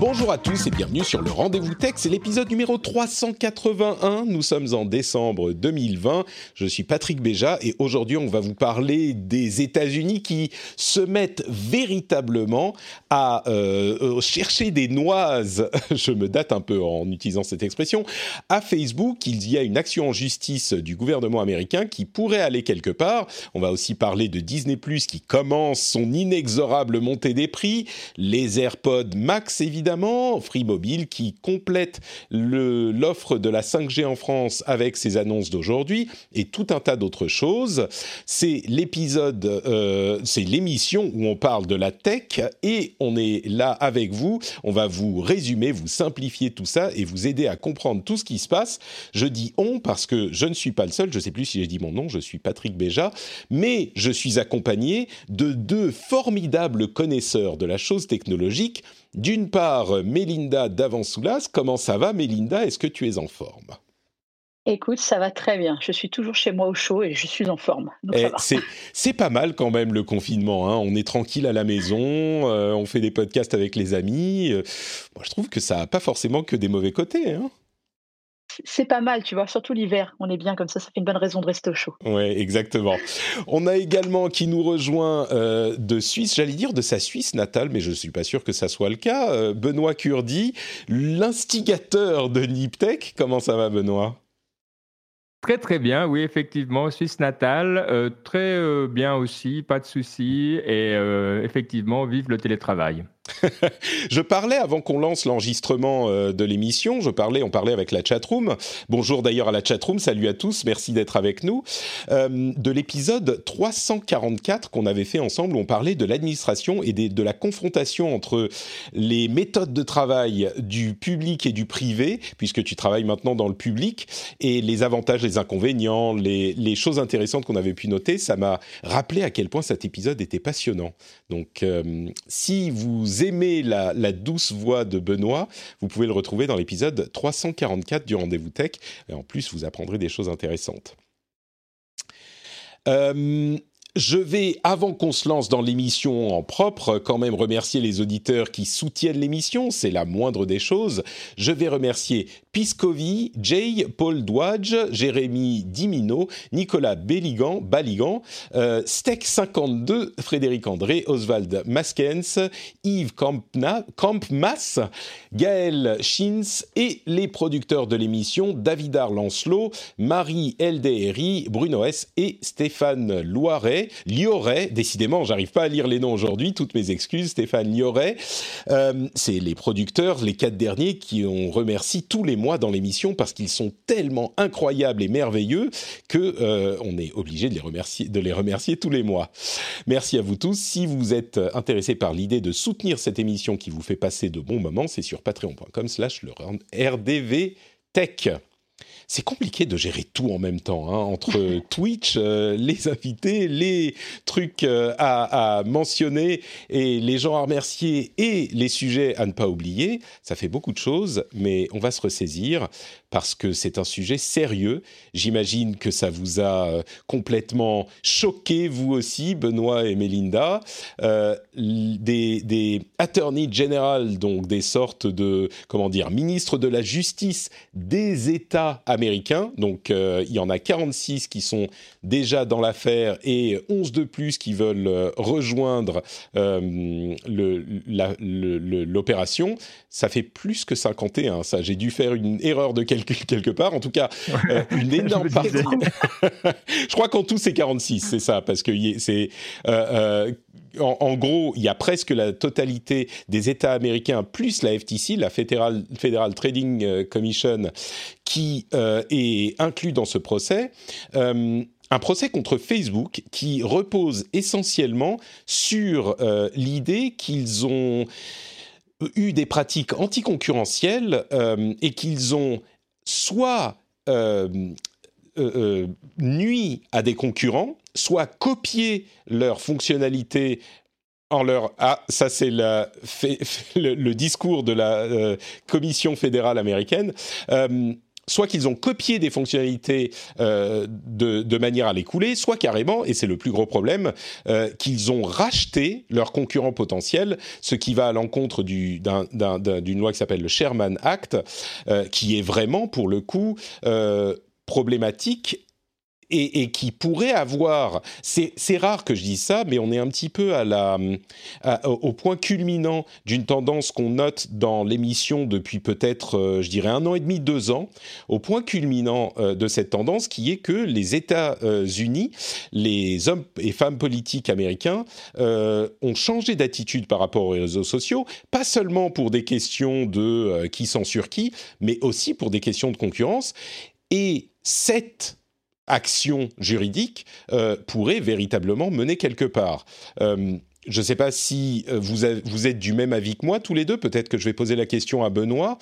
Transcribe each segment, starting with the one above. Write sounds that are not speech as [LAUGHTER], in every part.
Bonjour à tous et bienvenue sur le Rendez-vous Tech, c'est l'épisode numéro 381, nous sommes en décembre 2020, je suis Patrick Béja et aujourd'hui on va vous parler des États-Unis qui se mettent véritablement à euh, euh, chercher des noises, [LAUGHS] je me date un peu en utilisant cette expression, à Facebook, il y a une action en justice du gouvernement américain qui pourrait aller quelque part, on va aussi parler de Disney ⁇ qui commence son inexorable montée des prix, les AirPods Max évidemment, Free Mobile qui complète l'offre de la 5G en France avec ses annonces d'aujourd'hui et tout un tas d'autres choses. C'est l'épisode, euh, c'est l'émission où on parle de la tech et on est là avec vous. On va vous résumer, vous simplifier tout ça et vous aider à comprendre tout ce qui se passe. Je dis on parce que je ne suis pas le seul. Je ne sais plus si j'ai dit mon nom. Je suis Patrick Béja, mais je suis accompagné de deux formidables connaisseurs de la chose technologique d'une part, Mélinda Davansoulas. Comment ça va, Mélinda? Est-ce que tu es en forme? Écoute, ça va très bien. Je suis toujours chez moi au chaud et je suis en forme. Eh, c'est pas mal quand même le confinement. Hein. On est tranquille à la maison, euh, on fait des podcasts avec les amis. Euh, moi, je trouve que ça n'a pas forcément que des mauvais côtés. Hein c'est pas mal, tu vois, surtout l'hiver. On est bien comme ça, ça fait une bonne raison de rester au chaud. Oui, exactement. On a également qui nous rejoint euh, de Suisse, j'allais dire de sa Suisse natale, mais je ne suis pas sûr que ça soit le cas. Euh, Benoît Curdi, l'instigateur de Niptech. Comment ça va, Benoît? Très très bien, oui, effectivement, Suisse natale, euh, très bien aussi, pas de soucis, et effectivement, vive le télétravail. [LAUGHS] je parlais avant qu'on lance l'enregistrement euh, de l'émission, je parlais, on parlait avec la chatroom. Bonjour d'ailleurs à la chatroom, salut à tous, merci d'être avec nous. Euh, de l'épisode 344 qu'on avait fait ensemble, on parlait de l'administration et de la confrontation entre les méthodes de travail du public et du privé, puisque tu travailles maintenant dans le public, et les avantages, les inconvénients, les, choses intéressantes qu'on avait pu noter. Ça m'a rappelé à quel point cet épisode était passionnant. Donc, euh, si vous aimez la, douce voix de Benoît, vous pouvez le retrouver dans l'épisode 344 du Rendez-vous Tech. Et en plus, vous apprendrez des choses intéressantes. Euh, je vais, avant qu'on se lance dans l'émission en propre, quand même remercier les auditeurs qui soutiennent l'émission, c'est la moindre des choses. Je vais remercier Piscovi, Jay, Paul Douage, Jérémy Dimino, Nicolas Belligan, Baligan, euh, Steck52, Frédéric André, Oswald Maskens, Yves Kampna, Kampmas, Gaël Schins et les producteurs de l'émission, Davidar Lancelot, Marie LDRI, Bruno S et Stéphane Loiret. Lioret, décidément, j'arrive pas à lire les noms aujourd'hui, toutes mes excuses, Stéphane Lioret. Euh, c'est les producteurs, les quatre derniers, qui on remercie tous les mois dans l'émission parce qu'ils sont tellement incroyables et merveilleux que euh, on est obligé de les remercier, de les remercier tous les mois. Merci à vous tous. Si vous êtes intéressés par l'idée de soutenir cette émission qui vous fait passer de bons moments, c'est sur patreon.com/slash le RDV Tech c'est compliqué de gérer tout en même temps, hein, entre [LAUGHS] Twitch, euh, les invités, les trucs euh, à, mentionner et les gens à remercier et les sujets à ne pas oublier. Ça fait beaucoup de choses, mais on va se ressaisir parce que c'est un sujet sérieux. J'imagine que ça vous a euh, complètement choqué, vous aussi, Benoît et Melinda. des, des attorneys general, donc des sortes de, comment dire, ministres de la justice des États américains. Donc euh, il y en a 46 qui sont déjà dans l'affaire et 11 de plus qui veulent euh, rejoindre euh, l'opération. Ça fait plus que 51, ça. J'ai dû faire une erreur de calcul quelque part. En tout cas, [LAUGHS] une énorme partie. [LAUGHS] Je crois qu'en tout, c'est 46, c'est ça, parce que c'est en, gros, il y a presque la totalité des États américains plus la FTC, la Federal, Federal Trading Commission, qui est inclus dans ce procès un procès contre Facebook qui repose essentiellement sur l'idée qu'ils ont eu des pratiques anticoncurrentielles euh, et qu'ils ont soit euh, euh, nuit à des concurrents, soit copié leurs fonctionnalités en leur ah ça c'est [LAUGHS] le, discours de la commission fédérale américaine soit qu'ils ont copié des fonctionnalités euh, de, manière à les couler, soit carrément, et c'est le plus gros problème, euh, qu'ils ont racheté leurs concurrents potentiels, ce qui va à l'encontre d'une loi qui s'appelle le Sherman Act, euh, qui est vraiment, pour le coup, problématique et, qui pourrait avoir, c'est rare que je dise ça, mais on est un petit peu au point culminant d'une tendance qu'on note dans l'émission depuis peut-être, euh, je dirais, un an et demi, deux ans, au point culminant euh, de cette tendance qui est que les États-Unis, les hommes et femmes politiques américains euh, ont changé d'attitude par rapport aux réseaux sociaux, pas seulement pour des questions de qui censure qui, mais aussi pour des questions de concurrence. Et cette action juridique euh, pourrait véritablement mener quelque part. Euh, je ne sais pas si euh, vous, êtes du même avis que moi, tous les deux. Peut-être que je vais poser la question à Benoît.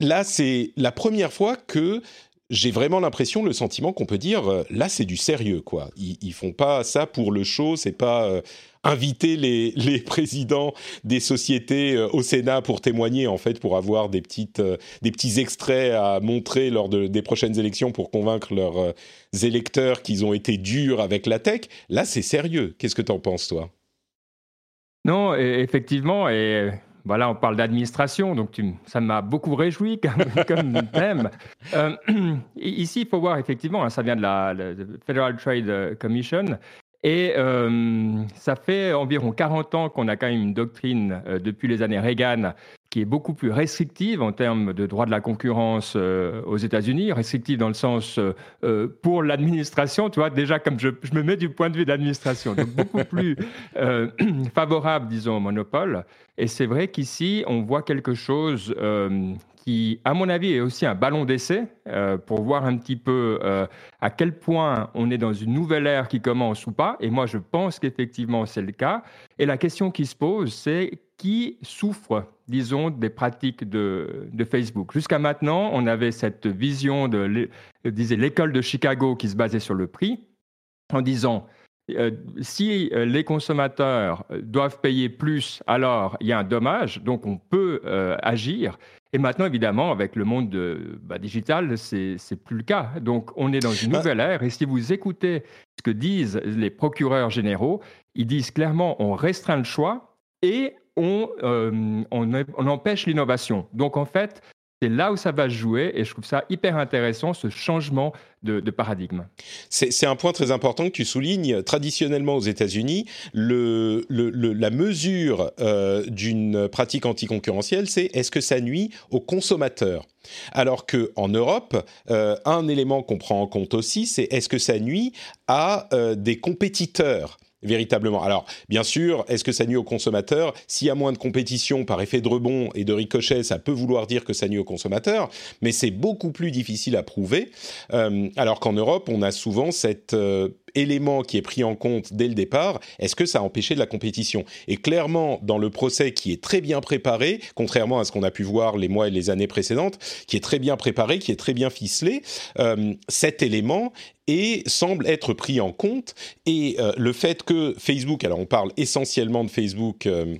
là, c'est la première fois que j'ai vraiment l'impression, le sentiment qu'on peut dire, là, c'est du sérieux, quoi. Ils, ils font pas ça pour le show, c'est pas inviter les, présidents des sociétés euh, au Sénat pour témoigner, en fait, pour avoir des, petites, euh, des petits extraits à montrer lors de, des prochaines élections pour convaincre leurs euh, électeurs qu'ils ont été durs avec la tech. Là, c'est sérieux. Qu'est-ce que tu en penses, toi? Non, effectivement, et voilà, on parle d'administration, donc ça m'a beaucoup réjoui [LAUGHS] comme, thème. [CLEARS THROAT] ici, il faut voir effectivement, hein, ça vient de la Federal Trade Commission, et euh, ça fait environ 40 ans qu'on a quand même une doctrine euh, depuis les années Reagan qui est beaucoup plus restrictive en termes de droit de la concurrence euh, aux États-Unis, restrictive dans le sens pour l'administration, tu vois, déjà comme je, je, me mets du point de vue de l'administration, donc beaucoup [LAUGHS] plus [CLEARS THROAT] favorable, disons, au monopole. Et c'est vrai qu'ici, on voit quelque chose qui, à mon avis, est aussi un ballon d'essai euh, pour voir un petit peu euh, à quel point on est dans une nouvelle ère qui commence ou pas. Et moi, je pense qu'effectivement, c'est le cas. Et la question qui se pose, c'est qui souffre, disons, des pratiques de, de Facebook? Jusqu'à maintenant, on avait cette vision de, l'école de Chicago qui se basait sur le prix, en disant euh, si les consommateurs doivent payer plus, alors il y a un dommage, donc on peut agir. Et maintenant, évidemment, avec le monde de, bah, digital, c'est plus le cas. Donc, on est dans une bah nouvelle ère. Et si vous écoutez ce que disent les procureurs généraux, ils disent clairement on restreint le choix et on, euh, on empêche l'innovation. Donc, en fait, c'est là où ça va jouer et je trouve ça hyper intéressant, ce changement de, paradigme. C'est un point très important que tu soulignes. Traditionnellement aux États-Unis, la mesure euh, d'une pratique anticoncurrentielle, c'est est-ce que ça nuit aux consommateurs? Alors qu'en Europe, euh, un élément qu'on prend en compte aussi, c'est est-ce que ça nuit à euh, des compétiteurs? Véritablement. Alors, bien sûr, est-ce que ça nuit aux consommateurs? S'il y a moins de compétition par effet de rebond et de ricochet, ça peut vouloir dire que ça nuit aux consommateurs, mais c'est beaucoup plus difficile à prouver. Euh, alors qu'en Europe, on a souvent cet euh, élément qui est pris en compte dès le départ. Est-ce que ça a empêché de la compétition? Et clairement, dans le procès qui est très bien préparé, contrairement à ce qu'on a pu voir les mois et les années précédentes, qui est très bien préparé, qui est très bien ficelé, euh, cet élément et semble être pris en compte. Et euh, le fait que Facebook, alors on parle essentiellement de Facebook euh,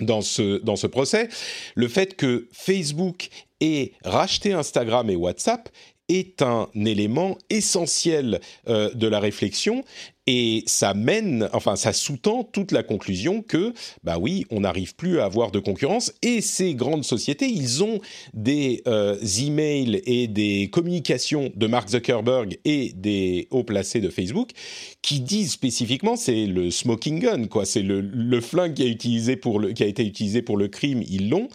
dans, ce, dans ce procès, le fait que Facebook ait racheté Instagram et WhatsApp est un élément essentiel euh, de la réflexion et ça mène, enfin ça sous-tend toute la conclusion que, bah oui, on n'arrive plus à avoir de concurrence et ces grandes sociétés, ils ont des euh, emails et des communications de Mark Zuckerberg et des hauts placés de Facebook qui disent spécifiquement, c'est le smoking gun, quoi, c'est le, flingue qui a été utilisé pour le crime, ils l'ont.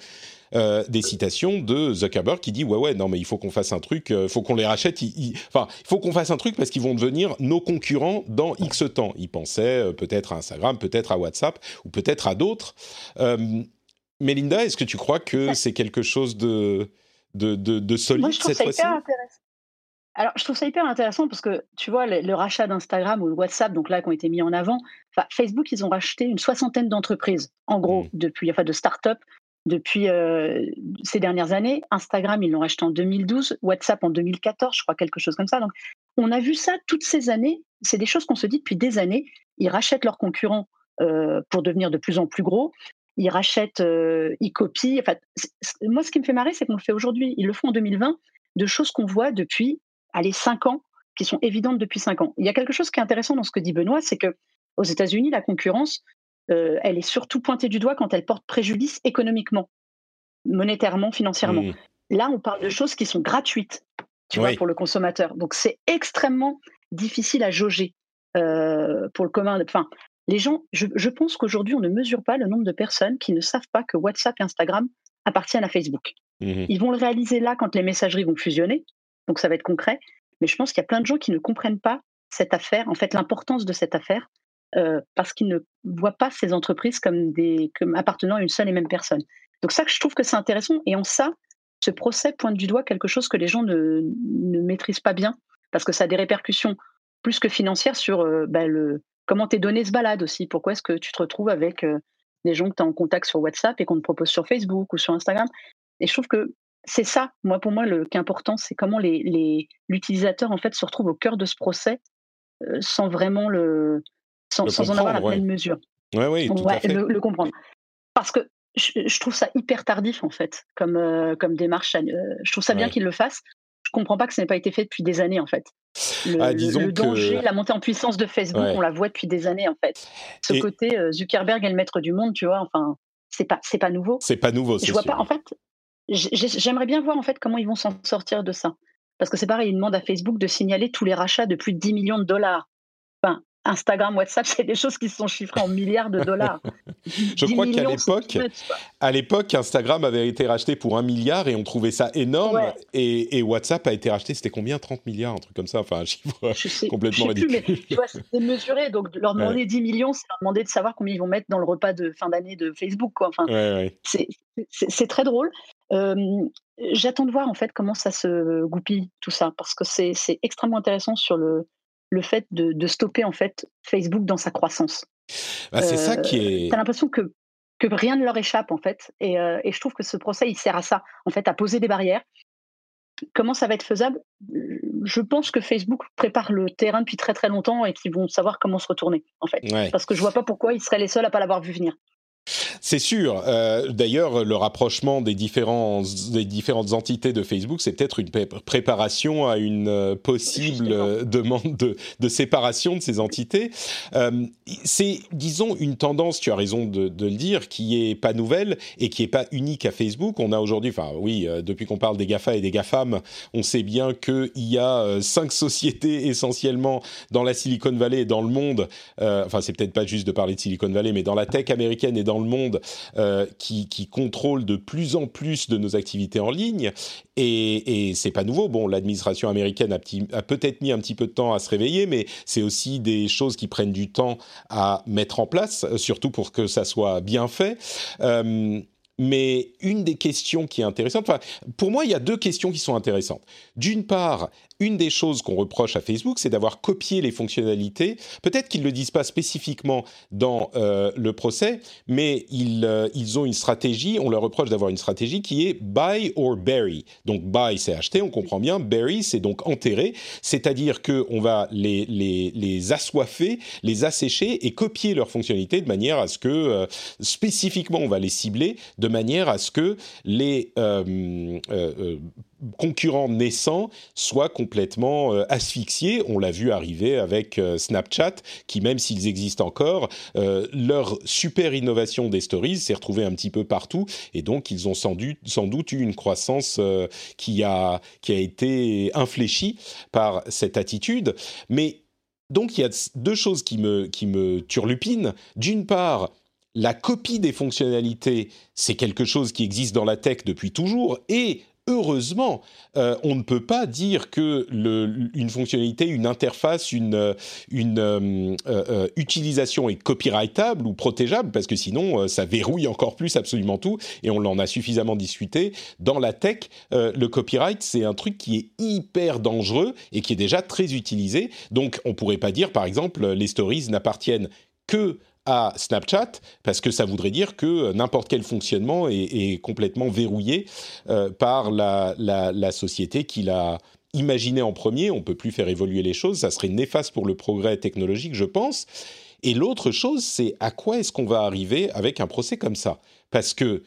Euh, des citations de Zuckerberg qui dit ouais ouais non mais il faut qu'on fasse un truc, il faut qu'on les rachète, enfin il faut qu'on fasse un truc parce qu'ils vont devenir nos concurrents dans X temps. Il pensait peut-être à Instagram, peut-être à WhatsApp ou peut-être à d'autres. Melinda, est-ce que tu crois que c'est quelque chose de de, de, solide cette fois-ci? alors, je trouve ça hyper intéressant parce que, tu vois, le, rachat d'Instagram ou de WhatsApp, donc là, qui ont été mis en avant, Facebook, ils ont racheté une soixantaine d'entreprises, en gros, mmh. depuis, enfin, de start-up depuis euh, ces dernières années. Instagram, ils l'ont racheté en 2012, WhatsApp en 2014, je crois, quelque chose comme ça. Donc, on a vu ça toutes ces années. C'est des choses qu'on se dit depuis des années. Ils rachètent leurs concurrents euh, pour devenir de plus en plus gros. Ils rachètent, euh, ils copient. Enfin, moi, ce qui me fait marrer, c'est qu'on le fait aujourd'hui. Ils le font en 2020 de choses qu'on voit depuis allez, cinq ans, qui sont évidentes depuis cinq ans. Il y a quelque chose qui est intéressant dans ce que dit Benoît, c'est que aux États-Unis, la concurrence, euh, elle est surtout pointée du doigt quand elle porte préjudice économiquement, monétairement, financièrement. Mmh. Là, on parle de choses qui sont gratuites, tu vois, pour le consommateur. Donc, c'est extrêmement difficile à jauger euh, pour le commun. Enfin, les gens, je, pense qu'aujourd'hui, on ne mesure pas le nombre de personnes qui ne savent pas que WhatsApp et Instagram appartiennent à Facebook. Mmh Ils vont le réaliser là quand les messageries vont fusionner, donc ça va être concret. Mais je pense qu'il y a plein de gens qui ne comprennent pas cette affaire, en fait l'importance de cette affaire, euh, parce qu'ils ne voient pas ces entreprises comme, appartenant à une seule et même personne. Donc ça, je trouve que c'est intéressant. Et en ça, ce procès pointe du doigt quelque chose que les gens ne, maîtrisent pas bien, parce que ça a des répercussions plus que financières sur euh, bah, comment tes données se baladent aussi. Pourquoi est-ce que tu te retrouves avec euh, des gens que tu as en contact sur WhatsApp et qu'on te propose sur Facebook ou sur Instagram? Et je trouve que c'est ça, moi pour moi, le qui est important, c'est comment l'utilisateur en fait se retrouve au cœur de ce procès sans vraiment le, sans, sans en avoir la pleine mesure. Oui, tout à fait. Le, comprendre. Parce que je, trouve ça hyper tardif en fait, comme, euh, comme démarche. Euh, je trouve ça bien qu'ils le fassent. Je comprends pas que ça n'ait pas été fait depuis des années en fait. Le, ah, le danger, la montée en puissance de Facebook, on la voit depuis des années en fait. Ce côté Zuckerberg est le maître du monde, tu vois. Enfin, c'est pas c'est pas nouveau. C'est pas nouveau. Je vois pas. En fait, J'aimerais bien voir en fait comment ils vont s'en sortir de ça. Parce que c'est pareil, ils demandent à Facebook de signaler tous les rachats de plus de 10 millions de dollars. Instagram, WhatsApp, c'est des choses qui sont chiffrées en milliards de dollars. Je crois qu'à l'époque, à l'époque, Instagram avait été racheté pour un milliard et on trouvait ça énorme. Et, WhatsApp a été racheté, c'était combien 30 milliards, un truc comme ça. Enfin, un chiffre complètement je sais ridicule. Plus, mais tu vois, c'est mesuré. Donc, leur demander 10 millions, c'est leur demander de savoir combien ils vont mettre dans le repas de fin d'année de Facebook. Quoi. Enfin, c'est très drôle. J'attends de voir en fait comment ça se goupille tout ça parce que c'est extrêmement intéressant sur le, le fait de, stopper en fait Facebook dans sa croissance. Bah, c'est ça qui est. T'as l'impression que que rien ne leur échappe en fait, et, et, je trouve que ce procès il sert à ça, en fait, à poser des barrières. Comment ça va être faisable? Je pense que Facebook prépare le terrain depuis très très longtemps et qu'ils vont savoir comment se retourner en fait, parce que je vois pas pourquoi ils seraient les seuls à pas l'avoir vu venir. C'est sûr. Euh, d'ailleurs, le rapprochement des, différents, des différentes entités de Facebook, c'est peut-être une préparation à une euh, possible euh, demande de, séparation de ces entités. c'est, disons, une tendance, tu as raison de, le dire, qui est pas nouvelle et qui est pas unique à Facebook. On a aujourd'hui, enfin oui, depuis qu'on parle des GAFA et des GAFAM, on sait bien qu'il y a cinq sociétés essentiellement dans la Silicon Valley et dans le monde. enfin, c'est peut-être pas juste de parler de Silicon Valley, mais dans la tech américaine et dans le monde euh, qui, qui contrôle de plus en plus de nos activités en ligne. Et, et c'est pas nouveau. Bon, l'administration américaine a, peut-être mis un petit peu de temps à se réveiller, mais c'est aussi des choses qui prennent du temps à mettre en place, surtout pour que ça soit bien fait. Euh, mais une des questions qui est intéressante, enfin, pour moi, il y a deux questions qui sont intéressantes. D'une part, une des choses qu'on reproche à Facebook, c'est d'avoir copié les fonctionnalités. Peut-être qu'ils ne le disent pas spécifiquement dans euh, le procès, mais ils, euh, ils ont une stratégie, on leur reproche d'avoir une stratégie qui est buy or bury. Donc buy, c'est acheter, on comprend bien. Bury, c'est donc enterrer, c'est-à-dire qu'on va les, les, les assoiffer, les assécher et copier leurs fonctionnalités de manière à ce que, euh, spécifiquement, on va les cibler de manière à ce que les concurrents naissants soient complètement euh, asphyxiés. On l'a vu arriver avec euh, Snapchat, qui même s'ils existent encore, euh, leur super innovation des stories s'est retrouvée un petit peu partout, et donc ils ont sans, doute eu une croissance qui, a, qui a été infléchie par cette attitude. Mais donc il y a deux choses qui me, qui me turlupinent. D'une part, la copie des fonctionnalités, c'est quelque chose qui existe dans la tech depuis toujours et heureusement, euh, on ne peut pas dire que une fonctionnalité, une interface, une, euh, euh, utilisation est copyrightable ou protégeable, parce que sinon, ça verrouille encore plus absolument tout, et on en a suffisamment discuté. Dans la tech, le copyright, c'est un truc qui est hyper dangereux et qui est déjà très utilisé. Donc, on ne pourrait pas dire, par exemple, les stories n'appartiennent que à Snapchat, parce que ça voudrait dire que n'importe quel fonctionnement est, complètement verrouillé euh, par la, la, société qui l'a imaginé en premier. On peut plus faire évoluer les choses. Ça serait néfaste pour le progrès technologique, je pense. Et l'autre chose, c'est à quoi est-ce qu'on va arriver avec un procès comme ça? Parce que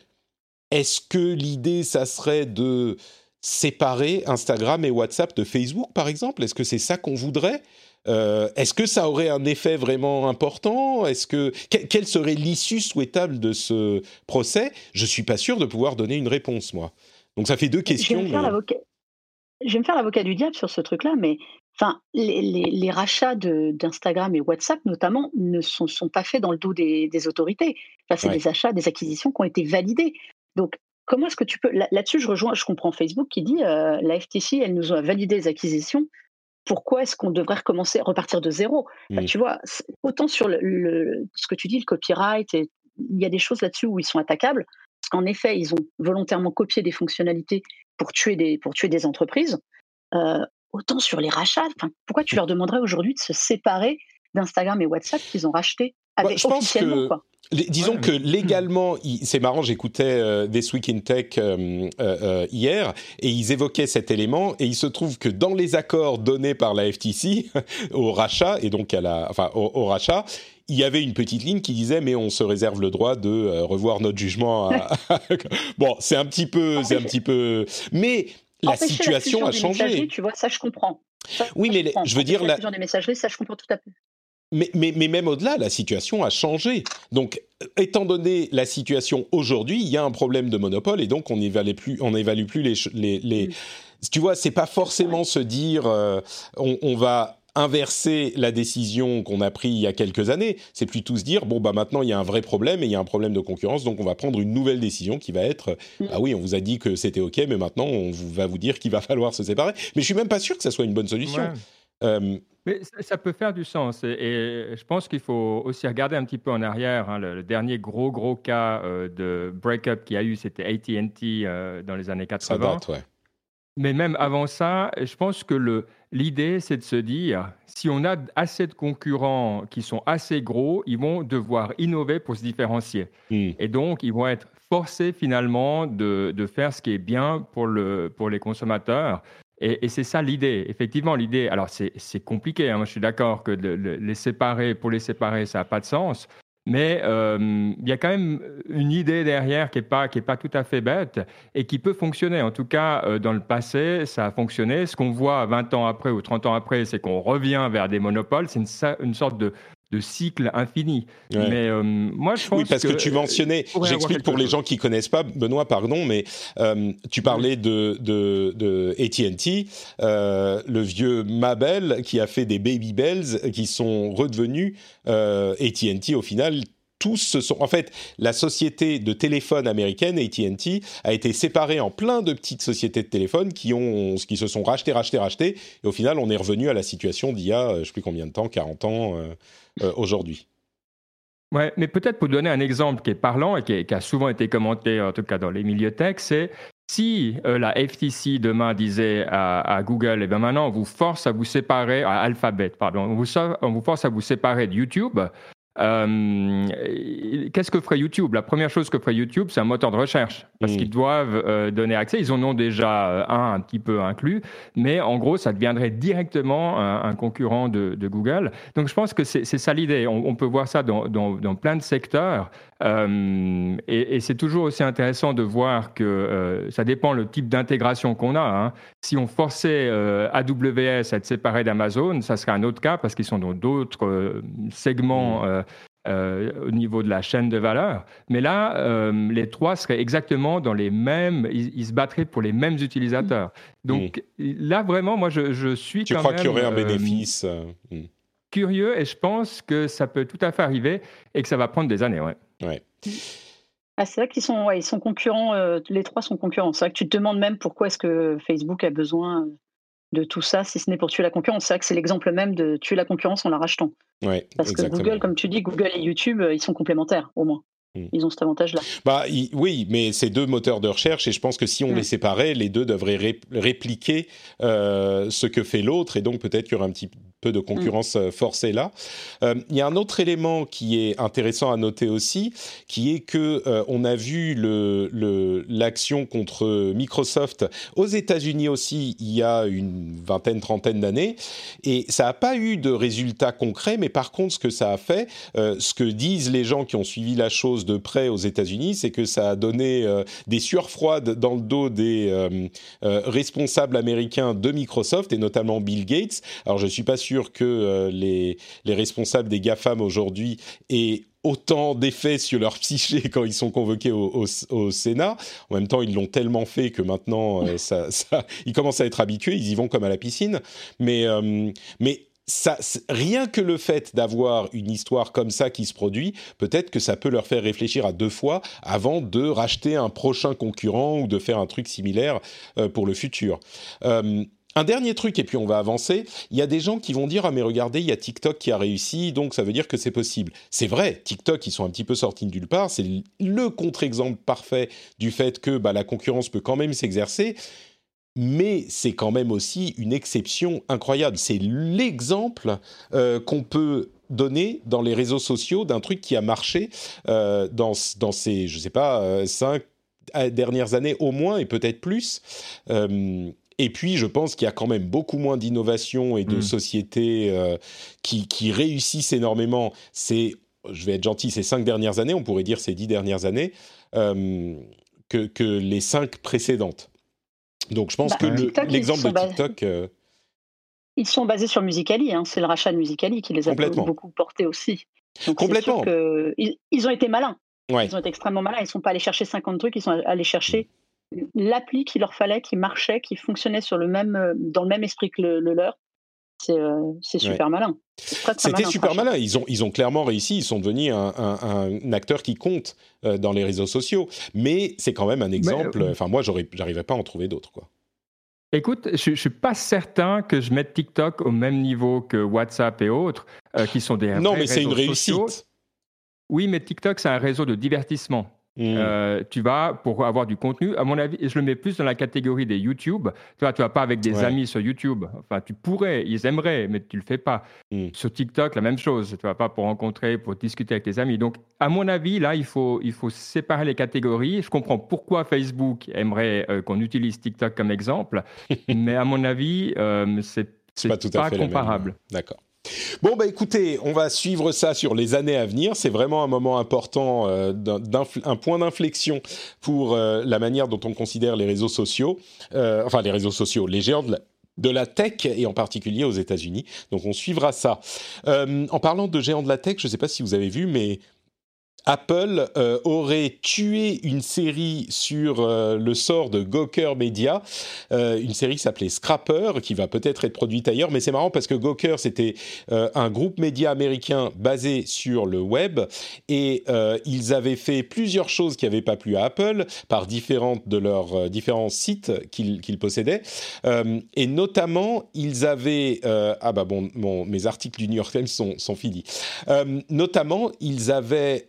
est-ce que l'idée, ça serait de séparer Instagram et WhatsApp de Facebook, par exemple? Est-ce que c'est ça qu'on voudrait? Euh, est-ce que ça aurait un effet vraiment important? Est-ce que quelle serait l'issue souhaitable de ce procès? Je suis pas sûr de pouvoir donner une réponse, moi. Donc ça fait deux questions. Je vais me faire l'avocat du diable sur ce truc-là, mais enfin, les, rachats d'Instagram et WhatsApp, notamment, ne sont, pas faits dans le dos des, autorités. c'est des achats, des acquisitions qui ont été validées. Donc, comment est-ce que tu peux là-dessus je rejoins je comprends Facebook qui dit euh, la FTC elle nous a validé les acquisitions pourquoi est-ce qu'on devrait recommencer, repartir de zéro? Mmh. Tu vois, autant sur le, ce que tu dis, le copyright, il y a des choses là-dessus où ils sont attaquables, parce qu'en effet, ils ont volontairement copié des fonctionnalités pour tuer des, pour tuer des entreprises. Euh, autant sur les rachats, pourquoi tu mmh. leur demanderais aujourd'hui de se séparer d'Instagram et WhatsApp qu'ils ont racheté avec, je pense que, quoi disons que légalement, c'est marrant, j'écoutais euh, This Week in Tech euh, euh, hier et ils évoquaient cet élément et il se trouve que dans les accords donnés par la FTC [LAUGHS] au rachat et donc à la, enfin au, rachat, il y avait une petite ligne qui disait mais on se réserve le droit de revoir notre jugement. [LAUGHS] bon, c'est un petit peu, c'est un petit peu, mais la situation a changé. Tu vois, ça je comprends. oui, mais je veux dire la, la des messageries, ça je comprends tout à fait. Mais, mais, mais, même au-delà, la situation a changé. Donc, étant donné la situation aujourd'hui, il y a un problème de monopole et donc on n'évalue plus, on évalue plus les, les, les... Tu vois, c'est pas forcément se dire euh, on, on, va inverser la décision qu'on a prise il y a quelques années. C'est plutôt se dire bon bah maintenant il y a un vrai problème et il y a un problème de concurrence, donc on va prendre une nouvelle décision qui va être mm. ah oui on vous a dit que c'était ok, mais maintenant on va vous dire qu'il va falloir se séparer. Mais je suis même pas sûr que ça soit une bonne solution. Euh, mais ça, peut faire du sens. Et, je pense qu'il faut aussi regarder un petit peu en arrière. Hein. le, dernier gros, gros cas euh, de break-up qu'il y a eu, c'était ATT euh, dans les années 80. Mais même avant ça, je pense que l'idée, c'est de se dire, si on a assez de concurrents qui sont assez gros, ils vont devoir innover pour se différencier. Hmm. Et donc, ils vont être forcés finalement de, de, faire ce qui est bien pour, le, pour les consommateurs. Et, c'est ça l'idée. Effectivement, l'idée, alors c'est compliqué, hein. moi je suis d'accord que les séparer, pour les séparer, ça n'a pas de sens. Mais euh, il y a quand même une idée derrière qui n'est pas, pas tout à fait bête et qui peut fonctionner. En tout cas, euh, dans le passé, ça a fonctionné. Ce qu'on voit 20 ans après ou 30 ans après, c'est qu'on revient vers des monopoles. C'est une, sorte de, de cycle infini. Mais euh, moi, je pense oui, parce que, tu mentionnais, j'explique pour les gens qui connaissent pas, Benoît, pardon, mais euh, tu parlais de, de, de AT&T, euh, le vieux Mabel qui a fait des Baby Bells qui sont redevenus AT&T au final tous se sont. En fait, la société de téléphone américaine, AT&T, a été séparée en plein de petites sociétés de téléphone qui ont, qui se sont rachetées, rachetées, rachetées, et au final, on est revenu à la situation d'il y a, je sais plus combien de temps, 40 ans. Euh, aujourd'hui. Ouais, mais peut-être pour donner un exemple qui est parlant et qui, a souvent été commenté, en tout cas dans les milieux tech, c'est si euh, la FTC demain disait à, Google, eh bien maintenant on vous force à vous séparer, à Alphabet, pardon, on vous, on vous force à vous séparer de YouTube, euh, qu'est-ce que ferait YouTube? La première chose que ferait YouTube, c'est un moteur de recherche, parce mm. qu'ils doivent euh, donner accès. Ils en ont déjà euh, un un petit peu inclus, mais en gros, ça deviendrait directement un, concurrent de, Google. Donc, je pense que c'est ça l'idée. On, peut voir ça dans, dans, plein de secteurs, et, c'est toujours aussi intéressant de voir que ça dépend le type d'intégration qu'on a. Hein. Si on forçait AWS à être séparé d'Amazon, ça serait un autre cas, parce qu'ils sont dans d'autres segments. Mm. Euh, au niveau de la chaîne de valeur. Mais là, euh, les trois seraient exactement dans les mêmes, ils, se battraient pour les mêmes utilisateurs. Donc là, vraiment, moi, je, suis tu quand crois qu'il y aurait un euh, bénéfice. Curieux et je pense que ça peut tout à fait arriver et que ça va prendre des années. Ouais. ouais. Ah, c'est vrai qu'ils sont, ouais, ils sont concurrents, euh, les trois sont concurrents. C'est vrai que tu te demandes même pourquoi est-ce que Facebook a besoin de tout ça, si ce n'est pour tuer la concurrence. C'est vrai que c'est l'exemple même de tuer la concurrence en la rachetant. Ouais, Parce que Google, comme tu dis, Google et YouTube, euh, ils sont complémentaires, au moins. Mm. Ils ont cet avantage-là. Bah, oui, mais c'est deux moteurs de recherche et je pense que si on mm. les séparait, les deux devraient répliquer euh, ce que fait l'autre et donc peut-être qu'il y aura un petit peu de concurrence mm. forcée là. Euh, il y a un autre élément qui est intéressant à noter aussi, qui est que euh, on a vu l'action contre Microsoft aux États-Unis aussi il y a une vingtaine, trentaine d'années, et ça n'a pas eu de résultats concrets, mais par contre ce que ça a fait, euh, ce que disent les gens qui ont suivi la chose de près aux États-Unis, c'est que ça a donné des sueurs froides dans le dos des responsables américains de Microsoft et notamment Bill Gates. Alors je suis pas sûr que euh, les, les responsables des GAFAM aujourd'hui aient autant d'effets sur leur psyché [LAUGHS] quand ils sont convoqués au, au, Sénat. En même temps, ils l'ont tellement fait que maintenant, euh, ça, ça, ils commencent à être habitués, ils y vont comme à la piscine. Mais, euh, mais ça, rien que le fait d'avoir une histoire comme ça qui se produit, peut-être que ça peut leur faire réfléchir à deux fois avant de racheter un prochain concurrent ou de faire un truc similaire pour le futur. Un dernier truc, et puis on va avancer, il y a des gens qui vont dire Ah, mais regardez, il y a TikTok qui a réussi, donc ça veut dire que c'est possible. C'est vrai, TikTok, ils sont un petit peu sortis de nulle part, c'est le contre-exemple parfait du fait que bah, la concurrence peut quand même s'exercer, mais c'est quand même aussi une exception incroyable. C'est l'exemple euh, qu'on peut donner dans les réseaux sociaux d'un truc qui a marché euh, dans, dans ces, je sais pas, euh, cinq dernières années au moins, et peut-être plus. Et puis, je pense qu'il y a quand même beaucoup moins d'innovation et de mm. sociétés euh, qui, réussissent énormément. C'est, je vais être gentil, ces cinq dernières années, on pourrait dire ces dix dernières années, euh, que, les cinq précédentes. Donc, je pense bah, que l'exemple de TikTok. Euh, ils sont basés sur Musicali, hein. c'est le rachat de Musicali qui les a beaucoup portés aussi. complètement. ils, ont été malins. Ils ont été extrêmement malins. Ils ne sont pas allés chercher 50 trucs, ils sont allés chercher l'appli qu'il leur fallait, qui marchait, qui fonctionnait sur le même, euh, dans le même esprit que le, leur. C'est euh, super malin. C'était super malin. Ils ont, ils ont clairement réussi. Ils sont devenus un, acteur qui compte euh, dans les réseaux sociaux. Mais c'est quand même un exemple. Enfin, moi, j'arriverais pas à en trouver d'autres. quoi. Écoute, je ne suis pas certain que je mette TikTok au même niveau que WhatsApp et autres, qui sont des Non, mais c'est une réussite. Oui, mais TikTok, c'est un réseau de divertissement. Mm. Euh, tu vas pour avoir du contenu. À mon avis, je le mets plus dans la catégorie des YouTube. Tu vois, tu vas pas avec des amis sur YouTube. Enfin, tu pourrais, ils aimeraient, mais tu le fais pas. Mm. Sur TikTok, la même chose. Tu vas pas pour rencontrer, pour discuter avec tes amis. Donc, à mon avis, là, il faut, il faut séparer les catégories. Je comprends pourquoi Facebook aimerait euh, qu'on utilise TikTok comme exemple, [LAUGHS] mais à mon avis, euh, c'est pas, tout à fait comparable. D'accord. Bon, bah écoutez, on va suivre ça sur les années à venir. C'est vraiment un moment important, euh, un point d'inflexion pour euh, la manière dont on considère les réseaux sociaux, euh, enfin les réseaux sociaux, les géants de la, tech et en particulier aux États-Unis. Donc on suivra ça. en parlant de géants de la tech, je ne sais pas si vous avez vu, mais Apple euh, aurait tué une série sur euh, le sort de Gawker Media, euh, une série qui s'appelait Scrapper, qui va peut-être être produite ailleurs, mais c'est marrant parce que Gawker c'était un groupe média américain basé sur le web et ils avaient fait plusieurs choses qui n'avaient pas plu à Apple par différentes de leurs différents sites qu'ils possédaient. Et notamment ils avaient ah bah bon, mes articles du New York Times sont, finis. Notamment ils avaient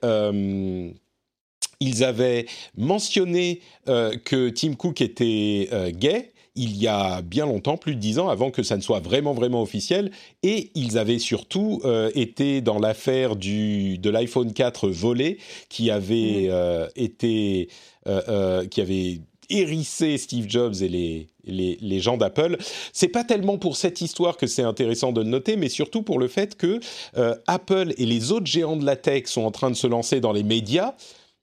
ils avaient mentionné euh, que Tim Cook était euh, gay il y a bien longtemps, plus de dix ans, avant que ça ne soit vraiment vraiment officiel. Et ils avaient surtout été dans l'affaire de l'iPhone 4 volé, qui avait mmh. été qui avait hérissé Steve Jobs et les, les, les gens d'Apple. C'est pas tellement pour cette histoire que c'est intéressant de le noter, mais surtout pour le fait que euh, Apple et les autres géants de la tech sont en train de se lancer dans les médias.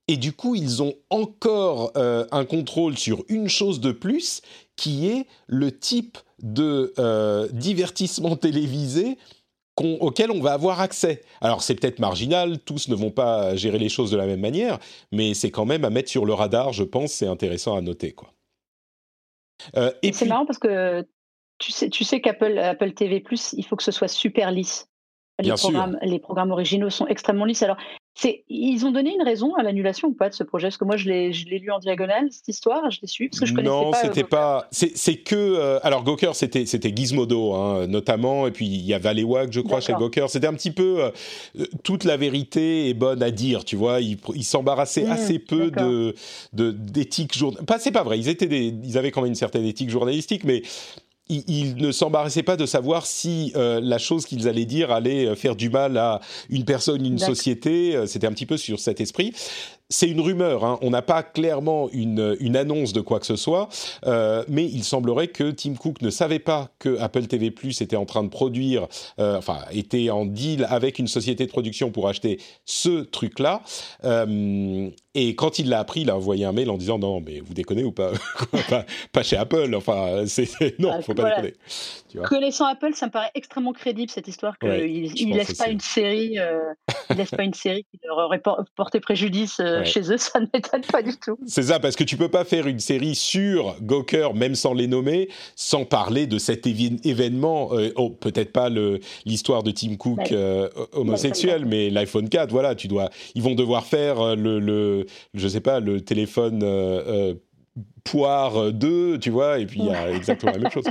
Et du coup, ils ont encore euh, un contrôle sur une chose de plus, qui est le type de euh, divertissement [LAUGHS] télévisé auquel on va avoir accès. Alors c'est peut-être marginal, tous ne vont pas gérer les choses de la même manière, mais c'est quand même à mettre sur le radar, je pense, c'est intéressant à noter. Quoi. Euh, et c'est marrant parce que tu sais, tu sais qu'Apple Apple TV+, il faut que ce soit super lisse. Les programmes, les programmes originaux sont extrêmement lisses. Alors, ils ont donné une raison à l'annulation ou pas de ce projet? Parce que moi, je l'ai, lu en diagonale, cette histoire, je l'ai su, parce que je connaissais non, pas. Non, c'était pas. C'est, que. Euh, alors, Gawker, c'était, Gizmodo, hein, notamment, et puis il y a Valewag, je crois, chez Gawker. C'était un petit peu. Euh, toute la vérité est bonne à dire, tu vois. Ils, s'embarrassaient mmh, assez peu de, de, d'éthique journalistique. Pas, c'est pas vrai, ils, étaient des, ils avaient quand même une certaine éthique journalistique, mais ils, ne s'embarrassaient pas de savoir si euh, la chose qu'ils allaient dire allait euh, faire du mal à une personne, une société. Euh, c'était un petit peu sur cet esprit c'est une rumeur, hein. on n'a pas clairement une, une, annonce de quoi que ce soit, euh, mais il semblerait que Tim Cook ne savait pas que Apple TV Plus était en train de produire, euh, enfin était en deal avec une société de production pour acheter ce truc-là. Euh, et quand il l'a appris, il a envoyé un mail en disant non, mais vous déconnez ou pas, [LAUGHS] pas, chez Apple. Enfin, c'est non, il faut pas déconner. Connaissant Apple, ça me paraît extrêmement crédible cette histoire qu'il ne laisse pas une série, il laisse pas une série qui leur aurait porté préjudice chez eux, [LAUGHS] ça ne m'étonne pas du tout. C'est ça, parce que tu peux pas faire une série sur Gawker, même sans les nommer, sans parler de cet événement. Euh, oh, peut-être pas l'histoire de Tim Cook euh, homosexuel, mais l'iPhone 4. Voilà, tu dois. Ils vont devoir faire euh, le, le je sais pas, le téléphone poire 2, tu vois, et puis il y a exactement la même chose.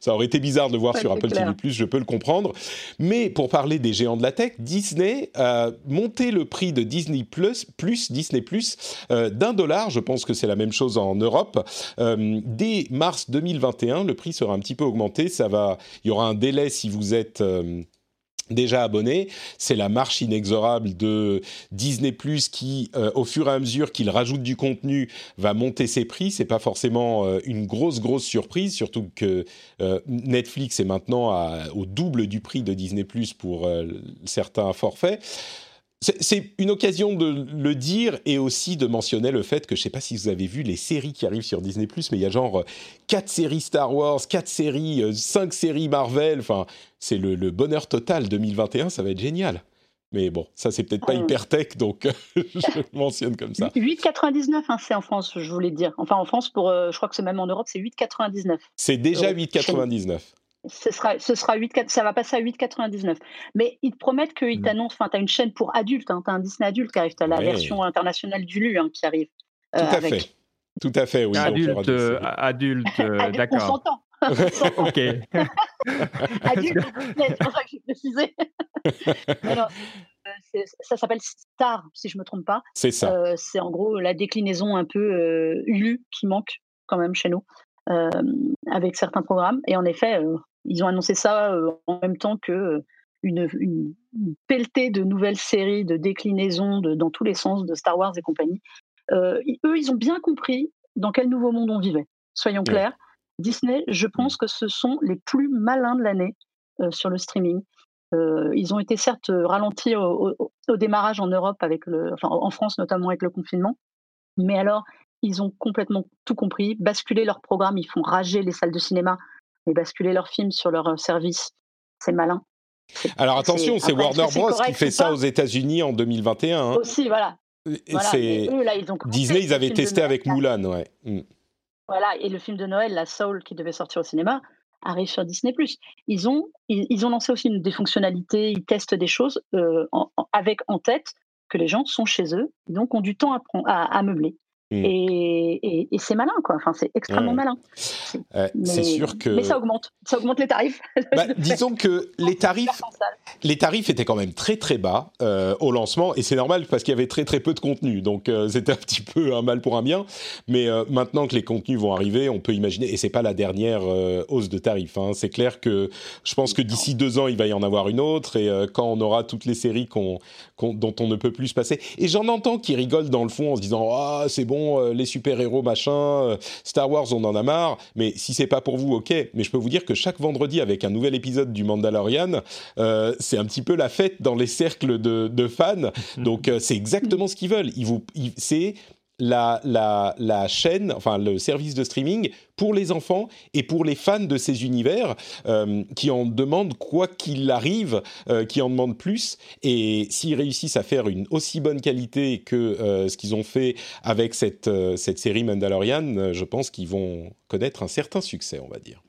Ça aurait été bizarre de le voir sur Apple TV+, je peux le comprendre. Mais pour parler des géants de la tech, Disney a monté le prix de Disney Plus, plus Disney Plus, euh, d'un dollar. Je pense que c'est la même chose en Europe. Euh, dès mars 2021, le prix sera un petit peu augmenté. Ça va, il y aura un délai si vous êtes euh, déjà abonné. C'est la marche inexorable de Disney Plus qui, euh, au fur et à mesure qu'il rajoute du contenu, va monter ses prix. C'est pas forcément euh, une grosse grosse surprise, surtout que euh, Netflix est maintenant au double du prix de Disney Plus pour certains forfaits. C'est une occasion de le dire et aussi de mentionner le fait que je ne sais pas si vous avez vu les séries qui arrivent sur Disney+, mais il y a genre 4 séries Star Wars, 4 séries, 5 séries Marvel, enfin c'est le, bonheur total 2021, ça va être génial. Mais bon, ça c'est peut-être pas ah. hyper tech, donc [LAUGHS] je le [LAUGHS] mentionne comme ça. 8,99 hein, c'est en France, je voulais dire. Enfin en France, pour, euh, je crois que c'est même en Europe, c'est 8,99. C'est déjà 8,99 ce sera, ce sera 8, ça va passer à 8,99. Mais ils te promettent qu'ils mmh. t'annoncent, enfin, tu as une chaîne pour adultes, hein, tu as un Disney adulte qui arrive, tu as la version internationale du LU hein, qui arrive. Euh, Tout à fait. Tout à fait, oui. Adulte, euh, adulte, euh, d'accord. [LAUGHS] On s'entend. ok. [LAUGHS] adulte, c'est pour ça que j'ai précisé. Alors, ça s'appelle Star, si je ne me trompe pas. C'est ça. c'est en gros la déclinaison un peu ULU qui manque quand même chez nous. avec certains programmes. Et en effet, ils ont annoncé ça euh, en même temps que euh, une, une, pelletée de nouvelles séries, de déclinaisons de, dans tous les sens de Star Wars et compagnie. Euh, eux, ils ont bien compris dans quel nouveau monde on vivait. Soyons clairs. Disney, je mmh. pense que ce sont les plus malins de l'année sur le streaming. ils ont été certes ralentis au, démarrage en Europe, avec le, enfin, en France notamment avec le confinement, mais alors ils ont complètement tout compris, basculé leur programme, ils font rager les salles de cinéma et basculer leurs films sur leur euh, service. C'est malin. Alors attention, c'est Warner Bros qui fait ça aux États-Unis en 2021. Hein. Aussi, voilà. Disney, ils avaient testé avec Mulan, ouais. Mm. Voilà, et le film de Noël, La Soul, qui devait sortir au cinéma, arrive sur Disney+. Ils ont, ils, ont lancé aussi une, des fonctionnalités, ils testent des choses euh, avec en tête que les gens sont chez eux, donc ont du temps à, à meubler. Mmh. Et, c'est malin, quoi. Enfin, c'est extrêmement malin. c'est sûr que. Mais ça augmente. Ça augmente les tarifs. [LAUGHS] Bah, disons que les tarifs, les tarifs étaient quand même très très bas euh, au lancement, et c'est normal parce qu'il y avait très très peu de contenu. Donc euh, [LAUGHS] c'était un petit peu un mal pour un bien. Mais euh, maintenant que les contenus vont arriver, on peut imaginer. Et c'est pas la dernière hausse de tarifs. Hein. C'est clair que je pense que d'ici deux ans, il va y en avoir une autre. Et quand on aura toutes les séries dont on ne peut plus se passer. Et j'en entends qui rigolent dans le fond en se disant ah c'est bon euh, les super-héros, machin, euh, Star Wars, on en a marre. Mais si c'est pas pour vous, ok. Mais je peux vous dire que chaque vendredi, avec un nouvel épisode du Mandalorian, euh, c'est un petit peu la fête dans les cercles de, fans. [LAUGHS] Donc c'est exactement ce qu'ils veulent. Ils vous, c'est la, la, la, chaîne, enfin le service de streaming pour les enfants et pour les fans de ces univers euh, qui en demandent quoi qu'il arrive, euh, qui en demandent plus. Et s'ils réussissent à faire une aussi bonne qualité que euh, ce qu'ils ont fait avec cette, cette série Mandalorian, je pense qu'ils vont connaître un certain succès, on va dire.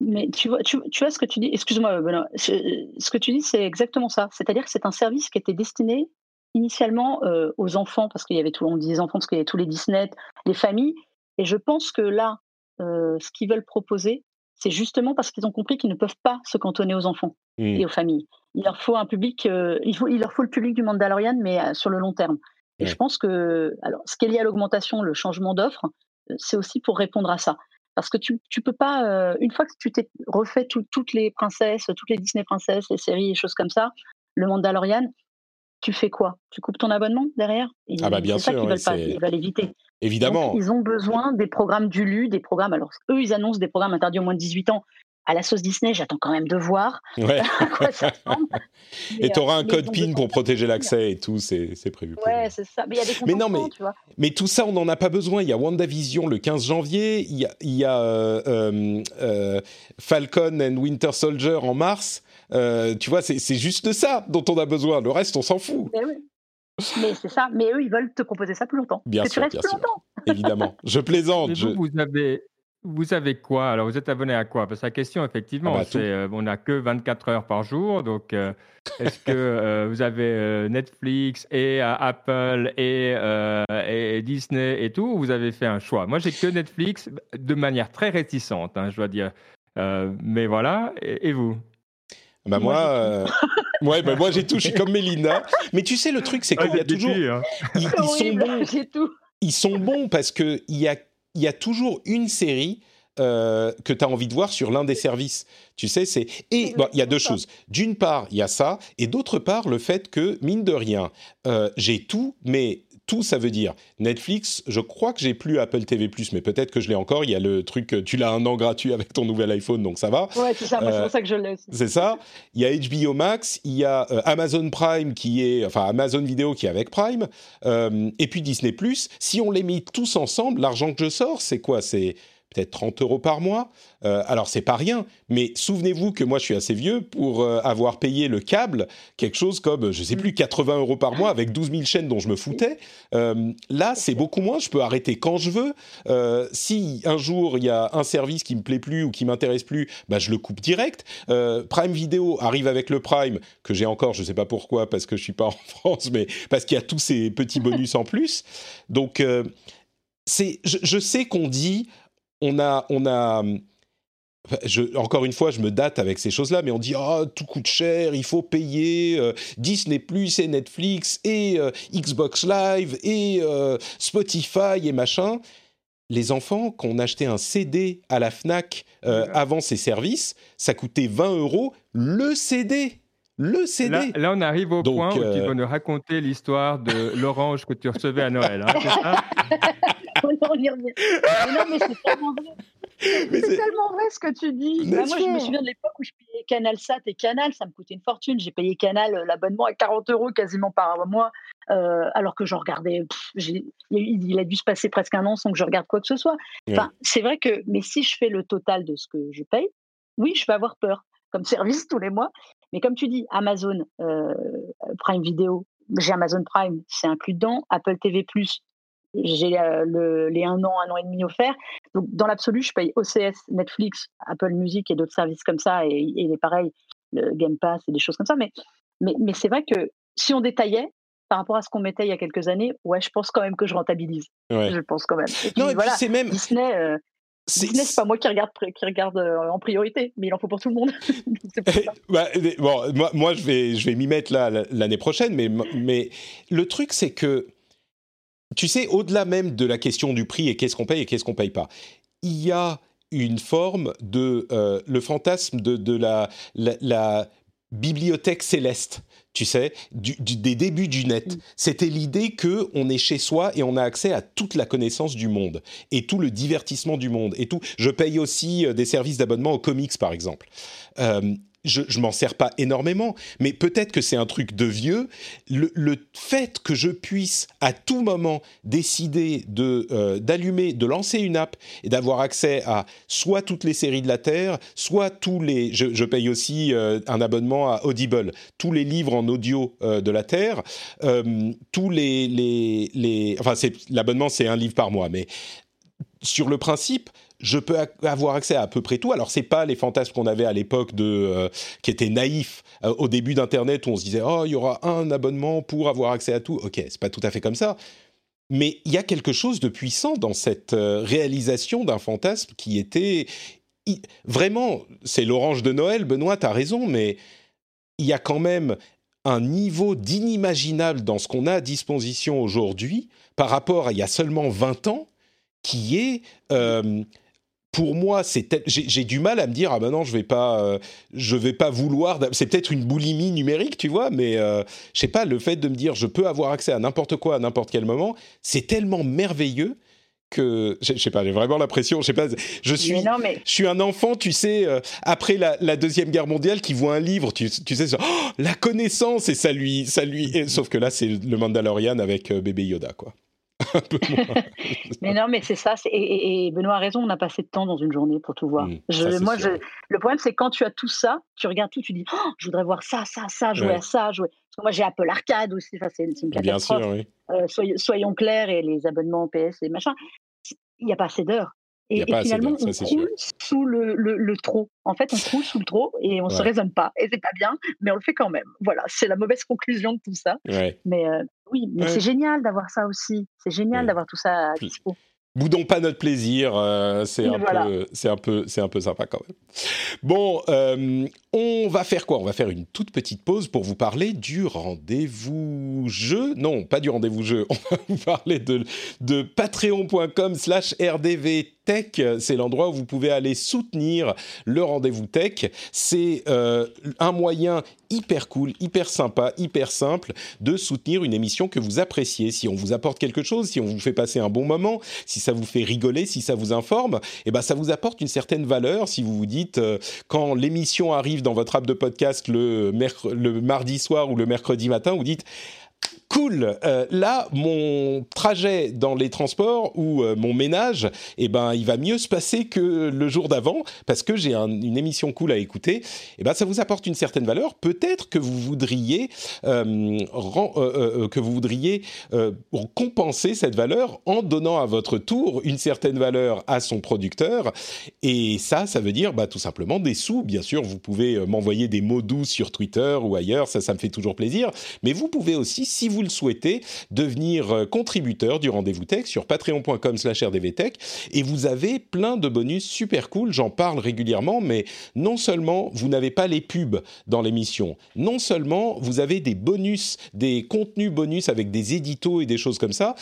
Mais tu vois, tu, vois ce que tu dis, excuse-moi, ce que tu dis, c'est exactement ça. C'est-à-dire que c'est un service qui était destiné initialement euh, aux enfants, parce qu'il y avait tout, on dit les enfants, parce qu'il y avait tous les Disney, les familles. Et je pense que là, euh, ce qu'ils veulent proposer, c'est justement parce qu'ils ont compris qu'ils ne peuvent pas se cantonner aux enfants mmh. et aux familles. Il leur faut un public, euh, il, faut, il leur faut le public du Mandalorian, mais sur le long terme. Et je pense que, alors, ce qui est lié à l'augmentation, le changement d'offre, c'est aussi pour répondre à ça. Parce que tu ne peux pas, une fois que tu t'es refait toutes les princesses, toutes les Disney princesses, les séries, les choses comme ça, le Mandalorian, tu fais quoi? Tu coupes ton abonnement derrière? Ah bah bien sûr, ils veulent, pas, l'éviter. Évidemment. ils ont besoin des programmes du LU, des programmes. Alors eux, ils annoncent des programmes interdits au moins de 18 ans. À la sauce Disney, j'attends quand même de voir ouais. [LAUGHS] à quoi ça ressemble. et tu auras un code PIN pour protéger l'accès et tout, c'est prévu. Ouais, c'est ça. Mais il y a des mais non, mais, tu vois. Mais tout ça, on n'en a pas besoin. Il y a WandaVision le 15 janvier, il y a, il y a euh, euh, euh, Falcon and Winter Soldier en mars. Euh, tu vois, c'est juste ça dont on a besoin. Le reste, on s'en fout. Mais, c'est ça. Mais eux, ils veulent te proposer ça plus longtemps. Bien sûr, tu restes plus longtemps. Évidemment. Je [LAUGHS] plaisante. Vous, vous, avez, vous avez quoi? Alors, vous êtes abonné à quoi? Parce que la question, effectivement, ah bah, c'est euh, on n'a que 24 heures par jour. Donc, euh, est-ce que vous avez Netflix et Apple et, et, Disney et tout ou vous avez fait un choix? Moi, j'ai que Netflix de manière très réticente, hein, je dois dire. mais voilà. et vous? Bah moi, euh, ouais, bah moi j'ai tout, je suis comme Mélinda. Mais tu sais, le truc, c'est qu'il y a toujours. Hein. Ils, sont bons. Ils sont bons parce qu'il y a, il y a toujours une série euh, que tu as envie de voir sur l'un des services. Tu sais, c'est. Et il y a deux choses. D'une part, il y a ça, et d'autre part, le fait que, mine de rien, euh, j'ai tout, mais tout, ça veut dire Netflix. Je crois que j'ai plus Apple TV+, mais peut-être que je l'ai encore. Il y a le truc, tu l'as un an gratuit avec ton nouvel iPhone, donc ça va. Ouais, c'est ça. c'est pour ça que je l'ai aussi. C'est ça. Il y a HBO Max, il y a euh, Amazon Prime qui est, enfin Amazon Vidéo qui est avec Prime, euh, et puis Disney+. Si on les met tous ensemble, l'argent que je sors, c'est quoi? C'est peut-être 30 euros par mois. Euh, alors c'est pas rien, mais souvenez-vous que moi je suis assez vieux pour euh, avoir payé le câble quelque chose comme je sais plus 80 euros par mois avec 12 000 chaînes dont je me foutais. Euh, là c'est beaucoup moins, je peux arrêter quand je veux. si un jour il y a un service qui me plaît plus ou qui m'intéresse plus, bah je le coupe direct. Prime Video arrive avec le Prime que j'ai encore, je sais pas pourquoi parce que je suis pas en [LAUGHS] France, mais parce qu'il y a tous ces petits bonus en plus. Donc c'est, je, je sais qu'on dit on a, on a encore une fois, je me date avec ces choses-là, mais on dit ah tout coûte cher, il faut payer euh, Disney Plus et Netflix et euh, Xbox Live et euh, Spotify et machin. Les enfants qu'on achetait un CD à la Fnac avant ces services, ça coûtait 20 euros le CD. Le CD. Là, on arrive au point où tu vas nous raconter l'histoire de l'orange que tu recevais à Noël. Hein, [LAUGHS] [LAUGHS] ça non, mais c'est tellement vrai. C'est tellement vrai ce que tu dis. Bah, moi, je me souviens de l'époque où je payais Canal Sat et Canal, ça me coûtait une fortune. J'ai payé Canal euh, l'abonnement à 40 euros quasiment par mois, euh, alors que je regardais. il a dû se passer presque un an sans que je regarde quoi que ce soit. Enfin, c'est vrai que, mais si je fais le total de ce que je paye, oui, je vais avoir peur comme service tous les mois. Mais comme tu dis, Amazon euh, Prime Video, j'ai Amazon Prime, c'est inclus dedans. Apple TV j'ai euh, les un an, un an et demi offert. Donc, dans l'absolu, je paye OCS, Netflix, Apple Music et d'autres services comme ça, et, et les pareils, le Game Pass et des choses comme ça. Mais, mais, mais c'est vrai que si on détaillait, par rapport à ce qu'on mettait il y a quelques années, ouais, je pense quand même que je rentabilise. Je pense quand même. non, et voilà, c'est même. Disney, euh, Disney, c'est pas moi qui regarde, qui regarde euh, en priorité, mais il en faut pour tout le monde. [LAUGHS] [LAUGHS] bah, bon, moi, moi, je vais, je vais m'y mettre là l'année prochaine, mais, mais le truc, c'est que tu sais, au-delà même de la question du prix et qu'est-ce qu'on paye et qu'est-ce qu'on paye pas, il y a une forme de euh, le fantasme de, la, la, bibliothèque céleste. Tu sais, des débuts du net. Mm. C'était l'idée que on est chez soi et on a accès à toute la connaissance du monde et tout le divertissement du monde et tout. Je paye aussi euh, des services d'abonnement aux comics, par exemple. Euh, je, je m'en sers pas énormément, mais peut-être que c'est un truc de vieux. Le, fait que je puisse à tout moment décider de euh, d'allumer, de lancer une app et d'avoir accès à soit toutes les séries de la Terre, soit tous les. Je, paye aussi euh, un abonnement à Audible, tous les livres en audio euh, de la Terre, tous les les, les enfin l'abonnement c'est un livre par mois, mais sur le principe je peux avoir accès à à peu près tout. Alors c'est pas les fantasmes qu'on avait à l'époque de euh, qui étaient naïfs euh, au début d'Internet où on se disait oh il y aura un abonnement pour avoir accès à tout. Ok, c'est pas tout à fait comme ça. Mais il y a quelque chose de puissant dans cette euh, réalisation d'un fantasme qui était vraiment, c'est l'orange de Noël, Benoît, tu as raison, mais il y a quand même un niveau d'inimaginable dans ce qu'on a à disposition aujourd'hui par rapport à il y a seulement 20 ans, qui est pour moi, c'est j'ai du mal à me dire ah ben non, je vais pas, euh, je vais pas vouloir. C'est peut-être une boulimie numérique, tu vois, mais euh, je sais pas. Le fait de me dire je peux avoir accès à n'importe quoi à n'importe quel moment, c'est tellement merveilleux que je, sais pas. J'ai vraiment l'impression, je sais pas. Je suis, je suis un enfant, tu sais, euh, après la, deuxième guerre mondiale, qui voit un livre, tu, tu sais, oh, la connaissance et ça lui, ça lui. sauf que là, c'est le Mandalorian avec bébé Yoda, quoi. [LAUGHS] [LAUGHS] mais non, mais c'est ça. Et, Benoît a raison, on a passé de temps dans une journée pour tout voir. Mmh, moi, je, le problème, c'est quand tu as tout ça, tu regardes tout, tu dis oh, je voudrais voir ça, ça, ça, jouer à ça. Jouer. Parce que moi, j'ai Apple Arcade aussi. Enfin, c'est une catastrophe. Bien sûr, oui. Euh, soyons, clairs, et les abonnements PS et machin, il n'y a pas assez d'heures. Et, finalement, on croule sous le, le, trop. En fait, on croule sous le trop et on ne se raisonne pas. Et c'est pas bien, mais on le fait quand même. Voilà, c'est la mauvaise conclusion de tout ça. Mais euh, oui, mais c'est génial d'avoir ça aussi. C'est génial d'avoir tout ça à dispo boudons pas notre plaisir, euh, c'est un, peu, c'est un peu, c'est un peu sympa quand même. Bon, euh, on va faire quoi? On va faire une toute petite pause pour vous parler du rendez-vous jeu. Non, pas du rendez-vous jeu. [LAUGHS] On va vous parler de, de patreon.com/slash rdv c'est l'endroit où vous pouvez aller soutenir le rendez-vous tech. C'est euh, un moyen hyper cool, hyper sympa, hyper simple de soutenir une émission que vous appréciez. Si on vous apporte quelque chose, si on vous fait passer un bon moment, si ça vous fait rigoler, si ça vous informe, eh ben ça vous apporte une certaine valeur. Si vous vous dites euh, quand l'émission arrive dans votre app de podcast le, le mardi soir ou le mercredi matin, vous dites cool. Euh, là, mon trajet dans les transports ou euh, mon ménage, eh ben, il va mieux se passer que le jour d'avant parce que j'ai une émission cool à écouter. Eh ben, ça vous apporte une certaine valeur. Peut-être que vous voudriez euh, que vous voudriez compenser cette valeur en donnant à votre tour une certaine valeur à son producteur. Et ça, ça veut dire bah, tout simplement des sous. Bien sûr, vous pouvez m'envoyer des mots doux sur Twitter ou ailleurs. Ça, ça me fait toujours plaisir. Mais vous pouvez aussi, si vous le souhaitez, devenir euh, contributeur du Rendez-vous Tech sur patreon.com slash rdvtech et vous avez plein de bonus super cool, j'en parle régulièrement, mais non seulement vous n'avez pas les pubs dans l'émission, non seulement vous avez des bonus, des contenus bonus avec des éditos et des choses comme ça,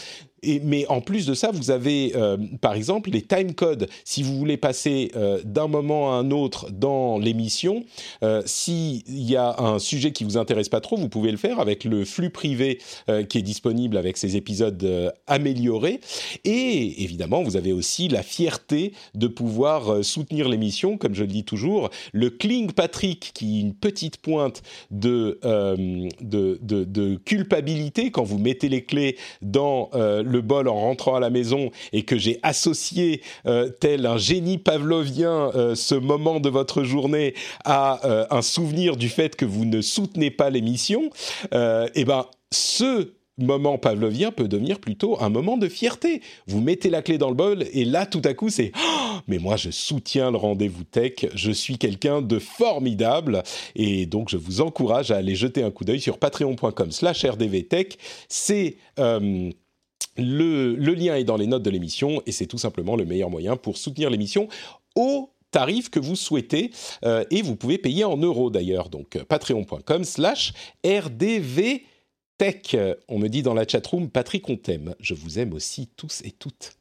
mais en plus de ça, vous avez euh, par exemple les time codes. Si vous voulez passer euh, d'un moment à un autre dans l'émission, euh, s'il y a un sujet qui vous intéresse pas trop, vous pouvez le faire avec le flux privé qui est disponible avec ces épisodes améliorés. Et évidemment, vous avez aussi la fierté de pouvoir soutenir l'émission, comme je le dis toujours. Le Kling Patrick, qui est une petite pointe de, de, culpabilité quand vous mettez les clés dans le bol en rentrant à la maison et que j'ai associé euh, tel un génie pavlovien euh, ce moment de votre journée à euh, un souvenir du fait que vous ne soutenez pas l'émission, eh ben ce moment pavlovien peut devenir plutôt un moment de fierté. Vous mettez la clé dans le bol et là, tout à coup, c'est oh, mais moi, je soutiens le rendez-vous tech. Je suis quelqu'un de formidable et donc je vous encourage à aller jeter un coup d'œil sur patreon.com/rdvtech. C'est le, lien est dans les notes de l'émission et c'est tout simplement le meilleur moyen pour soutenir l'émission au tarif que vous souhaitez euh, et vous pouvez payer en euros d'ailleurs. Donc euh, patreon.com slash rdvtech. On me dit dans la chatroom, Patrick, on t'aime. Je vous aime aussi tous et toutes.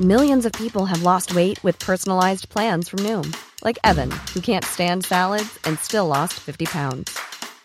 Millions of people have lost weight with personalized plans from Noom. Like Evan, who can't stand salads and still lost 50 pounds.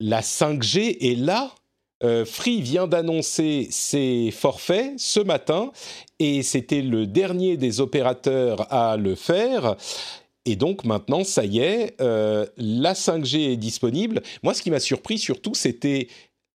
la 5G est là. Euh, Free vient d'annoncer ses forfaits ce matin et c'était le dernier des opérateurs à le faire. Et donc maintenant, ça y est, euh, la 5G est disponible. Moi, ce qui m'a surpris surtout, c'était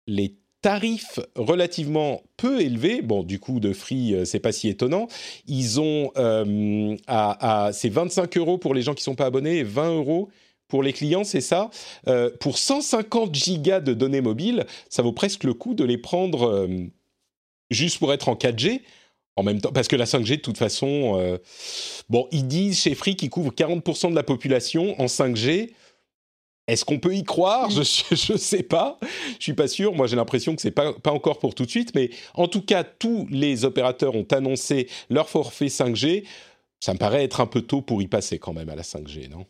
les tarifs relativement peu élevés. Bon, du coup, de Free, euh, c'est pas si étonnant. Ils ont euh, à, c'est 25 euros pour les gens qui sont pas abonnés et 20 euros pour les clients, c'est ça. Euh, pour 150 gigas de données mobiles, ça vaut presque le coup de les prendre euh, juste pour être en 4G. En même temps, parce que la 5G, de toute façon, euh, bon, ils disent chez Free qu'ils couvrent 40% de la population en 5G. Est-ce qu'on peut y croire? Je ne sais pas. Je suis pas sûr. Moi, j'ai l'impression que c'est pas pas encore pour tout de suite. Mais en tout cas, tous les opérateurs ont annoncé leur forfait 5G. Ça me paraît être un peu tôt pour y passer quand même à la 5G, non?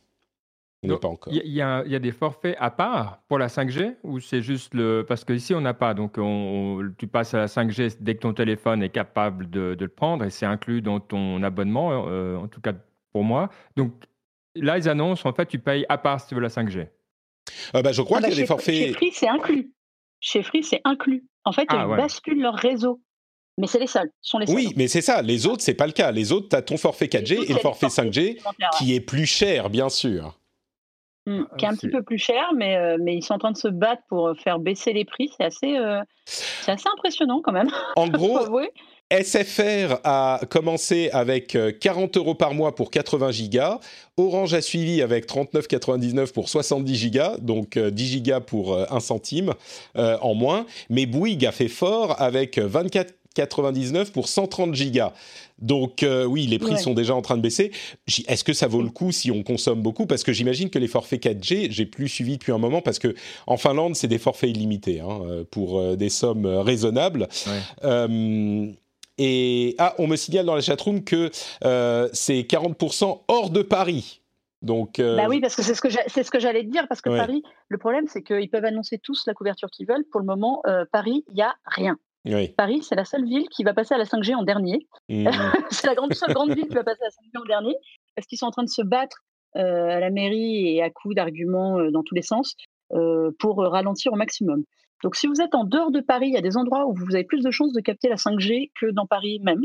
On n'est Donc, pas encore. Il y, a- il y a des forfaits à part pour la 5G ou c'est juste le. Parce qu'ici, on n'a pas. Donc, on- on- tu passes à la 5G dès que ton téléphone est capable de, de le prendre et c'est inclus dans ton abonnement, euh, en tout cas pour moi. Donc, là, ils annoncent, en fait, tu payes à part si tu veux la 5G. Euh, bah, je crois Ah bah, qu'il y a des forfaits. chez Free, c'est inclus. Chez Free, c'est inclus. En fait, Ah, ils ouais. basculent leur réseau. Mais c'est les seuls. Ce sont les seuls. Oui, mais c'est ça. Les autres, c'est pas le cas. Les autres, tu as ton forfait 4G Les autres, et le forfait les forfaits 5G supplémentaires, ouais. qui est plus cher, bien sûr. Hmm, qui est un petit peu plus cher, mais, euh, mais ils sont en train de se battre pour euh, faire baisser les prix. C'est assez, euh, c'est assez impressionnant quand même. [LAUGHS] En gros. SFR a commencé avec euh, 40 euros par mois pour 80 gigas. Orange a suivi avec 39,99 pour 70 gigas, donc euh, 10 gigas pour euh, 1 centime euh, en moins. Mais Bouygues a fait fort avec 24,99 pour 130 gigas. Donc euh, oui, les prix Ouais. sont déjà en train de baisser. Est-ce que ça vaut le coup si on consomme beaucoup? Parce que j'imagine que les forfaits 4G, j'ai plus suivi depuis un moment parce que en Finlande, c'est des forfaits illimités hein, pour euh, des sommes euh, raisonnables. Ouais. Euh, et ah, on me signale dans la chatroom que euh, c'est 40% hors de Paris. Donc, euh, Bah oui, parce que c'est ce que j'a- c'est ce que j'allais te dire, parce que Ouais. Paris, le problème, c'est qu'ils peuvent annoncer tous la couverture qu'ils veulent. Pour le moment, euh, Paris, il n'y a rien. Oui. Paris, c'est la seule ville qui va passer à la 5G en dernier. Mm. [LAUGHS] c'est la grande, seule grande ville qui va passer à la 5G en dernier, parce qu'ils sont en train de se battre euh, à la mairie et à coups d'arguments euh, dans tous les sens euh, pour ralentir au maximum. Donc, si vous êtes en dehors de Paris, il y a des endroits où vous avez plus de chances de capter la 5G que dans Paris même.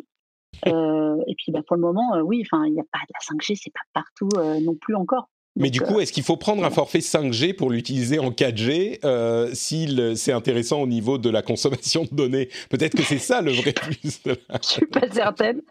[LAUGHS] Et puis, bah, pour le moment, oui, enfin, il n'y a pas de la 5G, c'est pas partout non plus encore. Mais Donc, du euh, coup, est-ce qu'il faut prendre un forfait 5G pour l'utiliser en 4G euh, s'il c'est intéressant au niveau de la consommation de données? Peut-être que c'est ça le vrai [LAUGHS] plus. de la- Je suis pas certaine.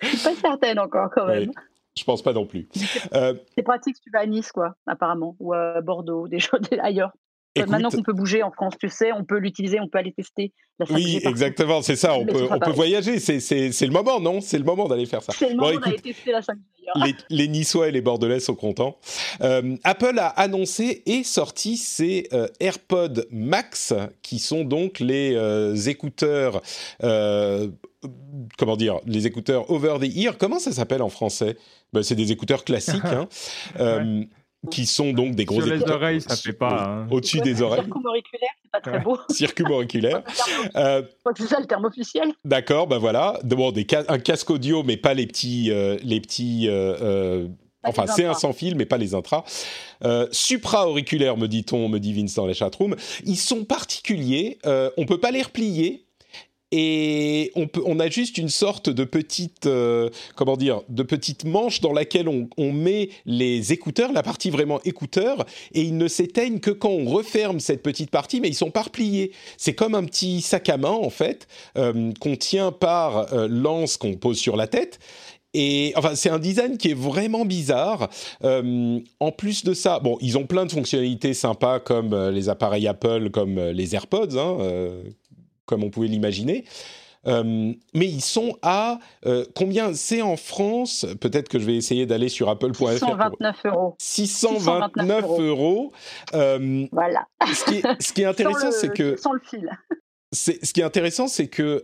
Je suis pas certaine encore quand même. Ouais. Je pense pas non plus. Euh, C'est pratique si tu vas à Nice, quoi, apparemment, ou à Bordeaux, des [LAUGHS] choses ailleurs. Maintenant qu'on peut bouger en France, tu sais, on peut l'utiliser, on peut aller tester la 5G oui, exactement, c'est ça. On peut, on voyer. C'est le moment, non? C'est le moment d'aller faire ça. C'est le moment d'aller tester la 5G ailleurs. les, les Niçois et les Bordelais sont contents. Euh, Apple a annoncé et sorti ses euh, AirPods Max, qui sont donc les euh, écouteurs, euh, comment dire, les écouteurs over the ear. Comment ça s'appelle en français? Ben, C'est des écouteurs classiques, [LAUGHS] hein, qui sont donc des gros Sur les écouteurs oreilles, ça fait pas. hein. au-dessus Ouais, des oreilles, Circumauriculaire, c'est pas très beau. [LAUGHS] circumauriculaires. [LAUGHS] Je Euh, crois que c'est ça le terme officiel. D'accord, ben voilà. Bon, des un casque audio, mais pas les petits, euh, les petits. euh, euh, enfin, c'est un sans fil, mais pas les intras. Euh, supra-auriculaires, me dit-on, me dit Vince dans les chatrooms. Ils sont particuliers. Euh, on peut pas les replier. Et on, a juste une sorte de petite, euh, comment dire, de petite manche dans laquelle on, met les écouteurs, la partie vraiment écouteurs, et ils ne s'éteignent que quand on referme cette petite partie, mais ils sont pas repliés. C'est comme un petit sac à main en fait euh, qu'on tient par euh, l'anse qu'on pose sur la tête. Et enfin, c'est un design qui est vraiment bizarre. En plus de ça, bon, ils ont plein de fonctionnalités sympas comme les appareils Apple, comme les AirPods, hein, comme on pouvait l'imaginer. Euh, mais ils sont à euh, combien C'est en France. Peut-être que je vais essayer d'aller sur apple.fr. pour- 129 euros. 629 euros. Euh, Voilà. ce, qui est, ce qui est Sans intéressant, c'est que Sans le fil. ce qui est intéressant, c'est que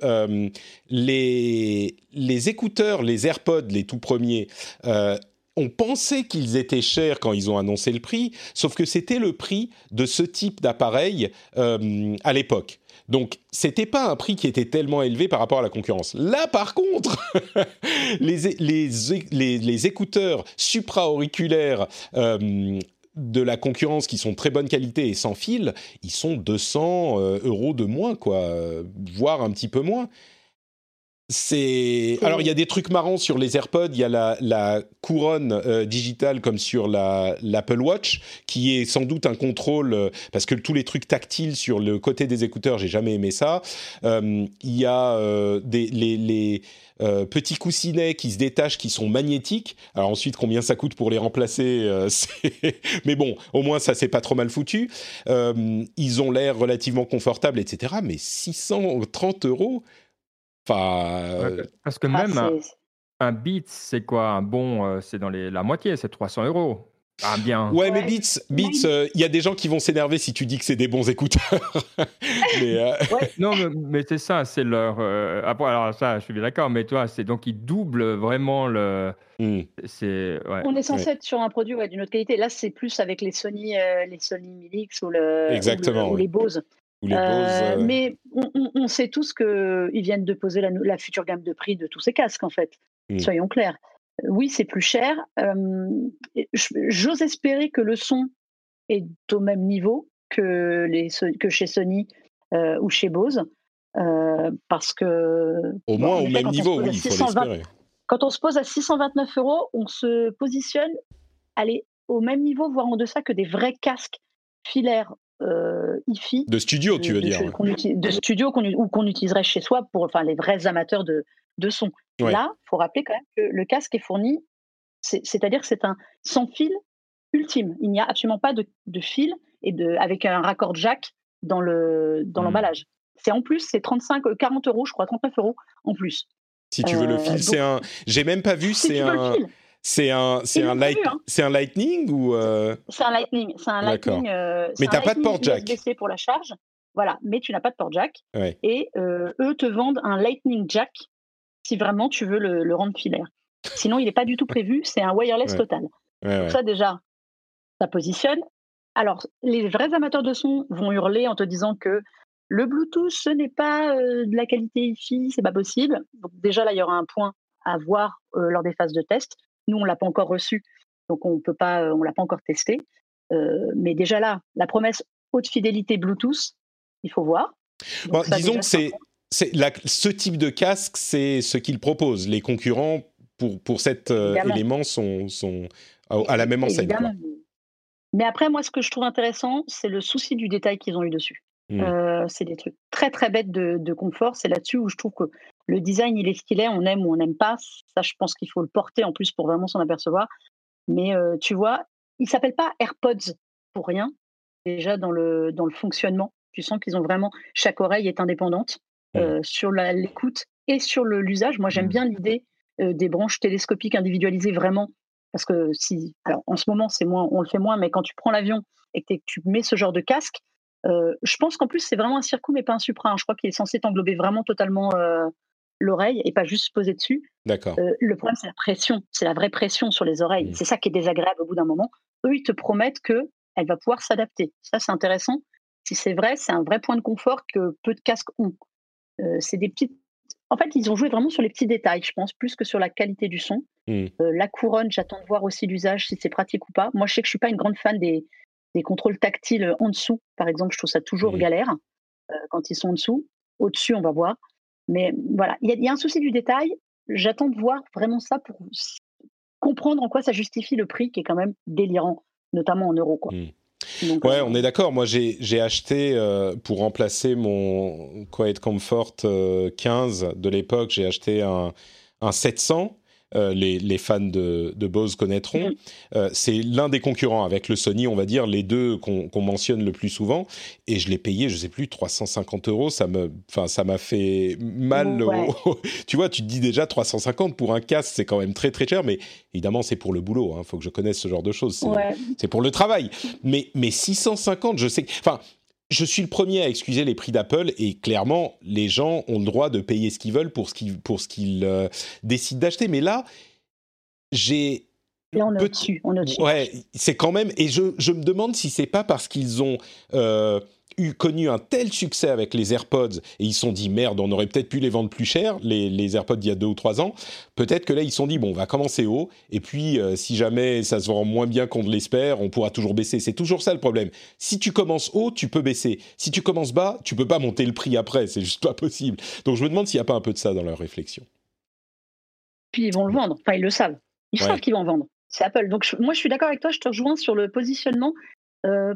les, les écouteurs, les AirPods, les tout premiers, on pensait qu'ils étaient chers quand ils ont annoncé le prix, sauf que c'était le prix de ce type d'appareil à l'époque. Donc, c'était pas un prix qui était tellement élevé par rapport à la concurrence. Là, par contre, [LAUGHS] les, écouteurs supra-auriculaires euh, de la concurrence qui sont très bonne qualité et sans fil, ils sont 200 euh, euros de moins, quoi, voire un petit peu moins. C'est alors il y a des trucs marrants sur les AirPods. Il y a la, couronne euh, digitale comme sur l'Apple Watch, qui est sans doute un contrôle euh, parce que tous les trucs tactiles sur le côté des écouteurs, j'ai jamais aimé ça. Euh, il y a des les, petits coussinets qui se détachent, qui sont magnétiques. Alors ensuite, combien ça coûte pour les remplacer [LAUGHS] Mais bon, au moins ça c'est pas trop mal foutu. ils ont l'air relativement confortables, etc. Mais 630 euros euh, parce que ah, même un, un Beats, c'est quoi? Un bon, euh, c'est dans les, la moitié, c'est 300 euros. Ah bien. Ouais, mais Beats, Beats, euh, il y a des gens qui vont s'énerver si tu dis que c'est des bons écouteurs. [LAUGHS] mais, [LAUGHS] Non, mais, c'est ça, c'est leur. Après, alors ça, je suis bien d'accord, mais toi, c'est donc ils doublent vraiment le. Hmm. On est censé être sur un produit d'une autre qualité. Là, c'est plus avec les Sony, les Sony Milix ou le. Exactement. Ou, les Bose. Euh, euh, mais on, sait tous qu'ils viennent de poser la, future gamme de prix de tous ces casques, en fait. Hmm. Soyons clairs. Oui, c'est plus cher. Euh, j'ose espérer que le son est au même niveau que, les, que chez Sony ou chez Bose. parce que. Au moins au même niveau, oui, faut. Quand on se pose à 629 euros, on se positionne aller au même niveau, voire en deçà que des vrais casques filaires euh, IFI. De studio, tu veux dire De studio ou qu'on utiliserait chez soi pour enfin, les vrais amateurs de, de son. Là, il faut rappeler quand même que le casque est fourni, c'est-à-dire que c'est un sans fil ultime. Il n'y a absolument pas de, de, fil et de, avec un raccord jack dans le dans hmm. l'emballage. C'est en plus, c'est 35, 40 euros, je crois, 39 euros en plus. Si tu veux le euh, fil, c'est un. J'ai même pas vu, [LAUGHS] c'est un. C'est un, c'est un, light, hein. c'est un Lightning ou euh? C'est un Lightning. C'est un Lightning. Euh, mais t'as pas de port jack. pour la charge. Voilà, mais tu n'as pas de port jack. Et euh, eux te vendent un Lightning jack si vraiment tu veux le, rendre filaire. Sinon, il n'est pas du tout prévu. C'est un wireless total. Donc ça déjà, ça positionne. Alors, les vrais amateurs de son vont hurler en te disant que le Bluetooth, ce n'est pas de la qualité IFI, c'est pas possible. Donc déjà là, il y aura un point à voir lors des phases de test. Nous, on l'a pas encore reçu, donc on peut pas, euh, on l'a pas encore testé. Euh, mais déjà là, la promesse haute fidélité Bluetooth, il faut voir. disons que c'est, ce type de casque, c'est ce qu'ils proposent. Les concurrents pour, pour cet euh, élément sont, sont à, la même enseigne. Mais après, moi, ce que je trouve intéressant, c'est le souci du détail qu'ils ont eu dessus. Mmh. c'est des trucs très très bêtes de, de confort. C'est là-dessus où je trouve que le design, il est ce qu'il est, on aime ou on n'aime pas. Ça, je pense qu'il faut le porter en plus pour vraiment s'en apercevoir. Mais euh, tu vois, il s'appelle pas AirPods pour rien. Déjà dans le, dans le fonctionnement, tu sens qu'ils ont vraiment chaque oreille est indépendante euh, sur l'écoute et sur l'usage. Moi, j'aime mmh. bien l'idée euh, des branches télescopiques individualisées vraiment parce que si, alors en ce moment c'est moins, on le fait moins, mais quand tu prends l'avion et que tu mets ce genre de casque, je pense qu'en plus c'est vraiment un circuit mais pas un supra. Hein. Je crois qu'il est censé t'englober vraiment totalement l'oreille et pas juste se poser dessus. D'accord. Euh, le problème, c'est la pression. C'est la vraie pression sur les oreilles. Mmh. C'est ça qui est désagréable au bout d'un moment. Eux, ils te promettent que elle va pouvoir s'adapter. Ça, c'est intéressant. Si c'est vrai, c'est un vrai point de confort que peu de casques ont. Euh, c'est des petites. En fait, ils ont joué vraiment sur les petits détails, je pense, plus que sur la qualité du son. Mmh. Euh, la couronne, j'attends de voir aussi l'usage, si c'est pratique ou pas. Moi, je sais que je suis pas une grande fan des, des contrôles tactiles en dessous, par exemple. Je trouve ça toujours mmh. galère quand ils sont en dessous. Au-dessus, on va voir. Mais voilà, il y, a un souci du détail. J'attends de voir vraiment ça pour comprendre en quoi ça justifie le prix qui est quand même délirant, notamment en euros. Quoi. Mmh. ouais, euh, on est d'accord. Moi, j'ai acheté euh, pour remplacer mon Quiet Comfort 15 euh, de l'époque, j'ai acheté un, un 700 euh, les, fans de, Bose connaîtront. Mm. Euh, c'est l'un des concurrents avec le Sony, on va dire, les deux qu'on mentionne le plus souvent. Et je l'ai payé, je sais plus, 350 euros. Ça m'a fait mal. [LAUGHS] tu vois, tu te dis déjà 350 pour un casque, c'est quand même très très cher. Mais évidemment, c'est pour le boulot. Il hein. faut que je connaisse ce genre de choses. C'est pour le travail. Mais mais 650, je sais. Enfin, je suis le premier à excuser les prix d'Apple et clairement, les gens ont le droit de payer ce qu'ils veulent pour ce qu'ils, pour ce qu'ils euh, décident d'acheter. Mais là, j'ai. Là, on est au-dessus. Ouais, c'est quand même. Et je, je, me demande si c'est pas parce qu'ils ont. Euh, eu connu un tel succès avec les AirPods et ils se sont dit merde, on aurait peut-être pu les vendre plus cher, les, les AirPods d'il y a deux ou trois ans. Peut-être que là ils se sont dit bon, on va commencer haut et puis euh, si jamais ça se vend moins bien qu'on l'espère, on pourra toujours baisser. C'est toujours ça le problème. Si tu commences haut, tu peux baisser. Si tu commences bas, tu peux pas monter le prix après. C'est juste pas possible. Donc je me demande s'il n'y a pas un peu de ça dans leur réflexion. Puis ils vont le vendre. Enfin, ils le savent. Ils savent qu'ils vont vendre. C'est Apple. Donc moi, je suis d'accord avec toi. Je te rejoins sur le positionnement. Euh,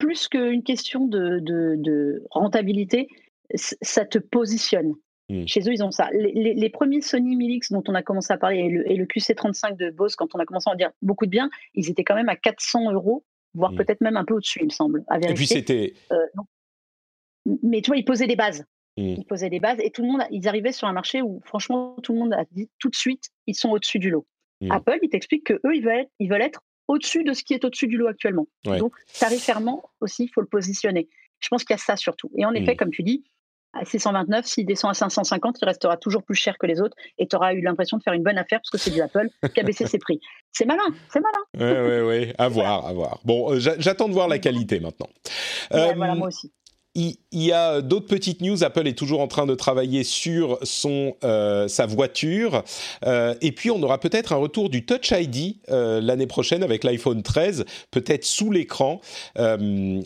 plus qu'une question de, rentabilité, ça te positionne. Mmh. Chez eux, ils ont ça. Les, premiers Sony Milix dont on a commencé à parler et le, QC35 de Bose, quand on a commencé à en dire beaucoup de bien, ils étaient quand même à 400 euros, voire mmh. peut-être même un peu au-dessus, il me semble. et puis c'était. Euh, mais tu vois, ils posaient des bases. Mmh. Ils posaient des bases et tout le monde, ils arrivaient sur un marché où, franchement, tout le monde a dit tout de suite, ils sont au-dessus du lot. Apple, ils t'expliquent qu'eux, ils veulent ils veulent être au-dessus de ce qui est au-dessus du lot actuellement. Donc, tarifairement aussi, il faut le positionner. Je pense qu'il y a ça surtout. Et en effet, mm. comme tu dis, à 629, s'il descend à 550, il restera toujours plus cher que les autres et tu auras eu l'impression de faire une bonne affaire parce que c'est du Apple qui a baissé [LAUGHS] ses prix. C'est malin, c'est malin. Oui, oui, oui, à [LAUGHS] voir, à voir. Bon, euh, j'attends de voir la qualité maintenant. voilà, euh, moi aussi il, y a d'autres petites news. Apple est toujours en train de travailler sur son euh, sa voiture. Euh, et puis on aura peut-être un retour du Touch ID euh, l'année prochaine avec l'iPhone 13, peut-être sous l'écran.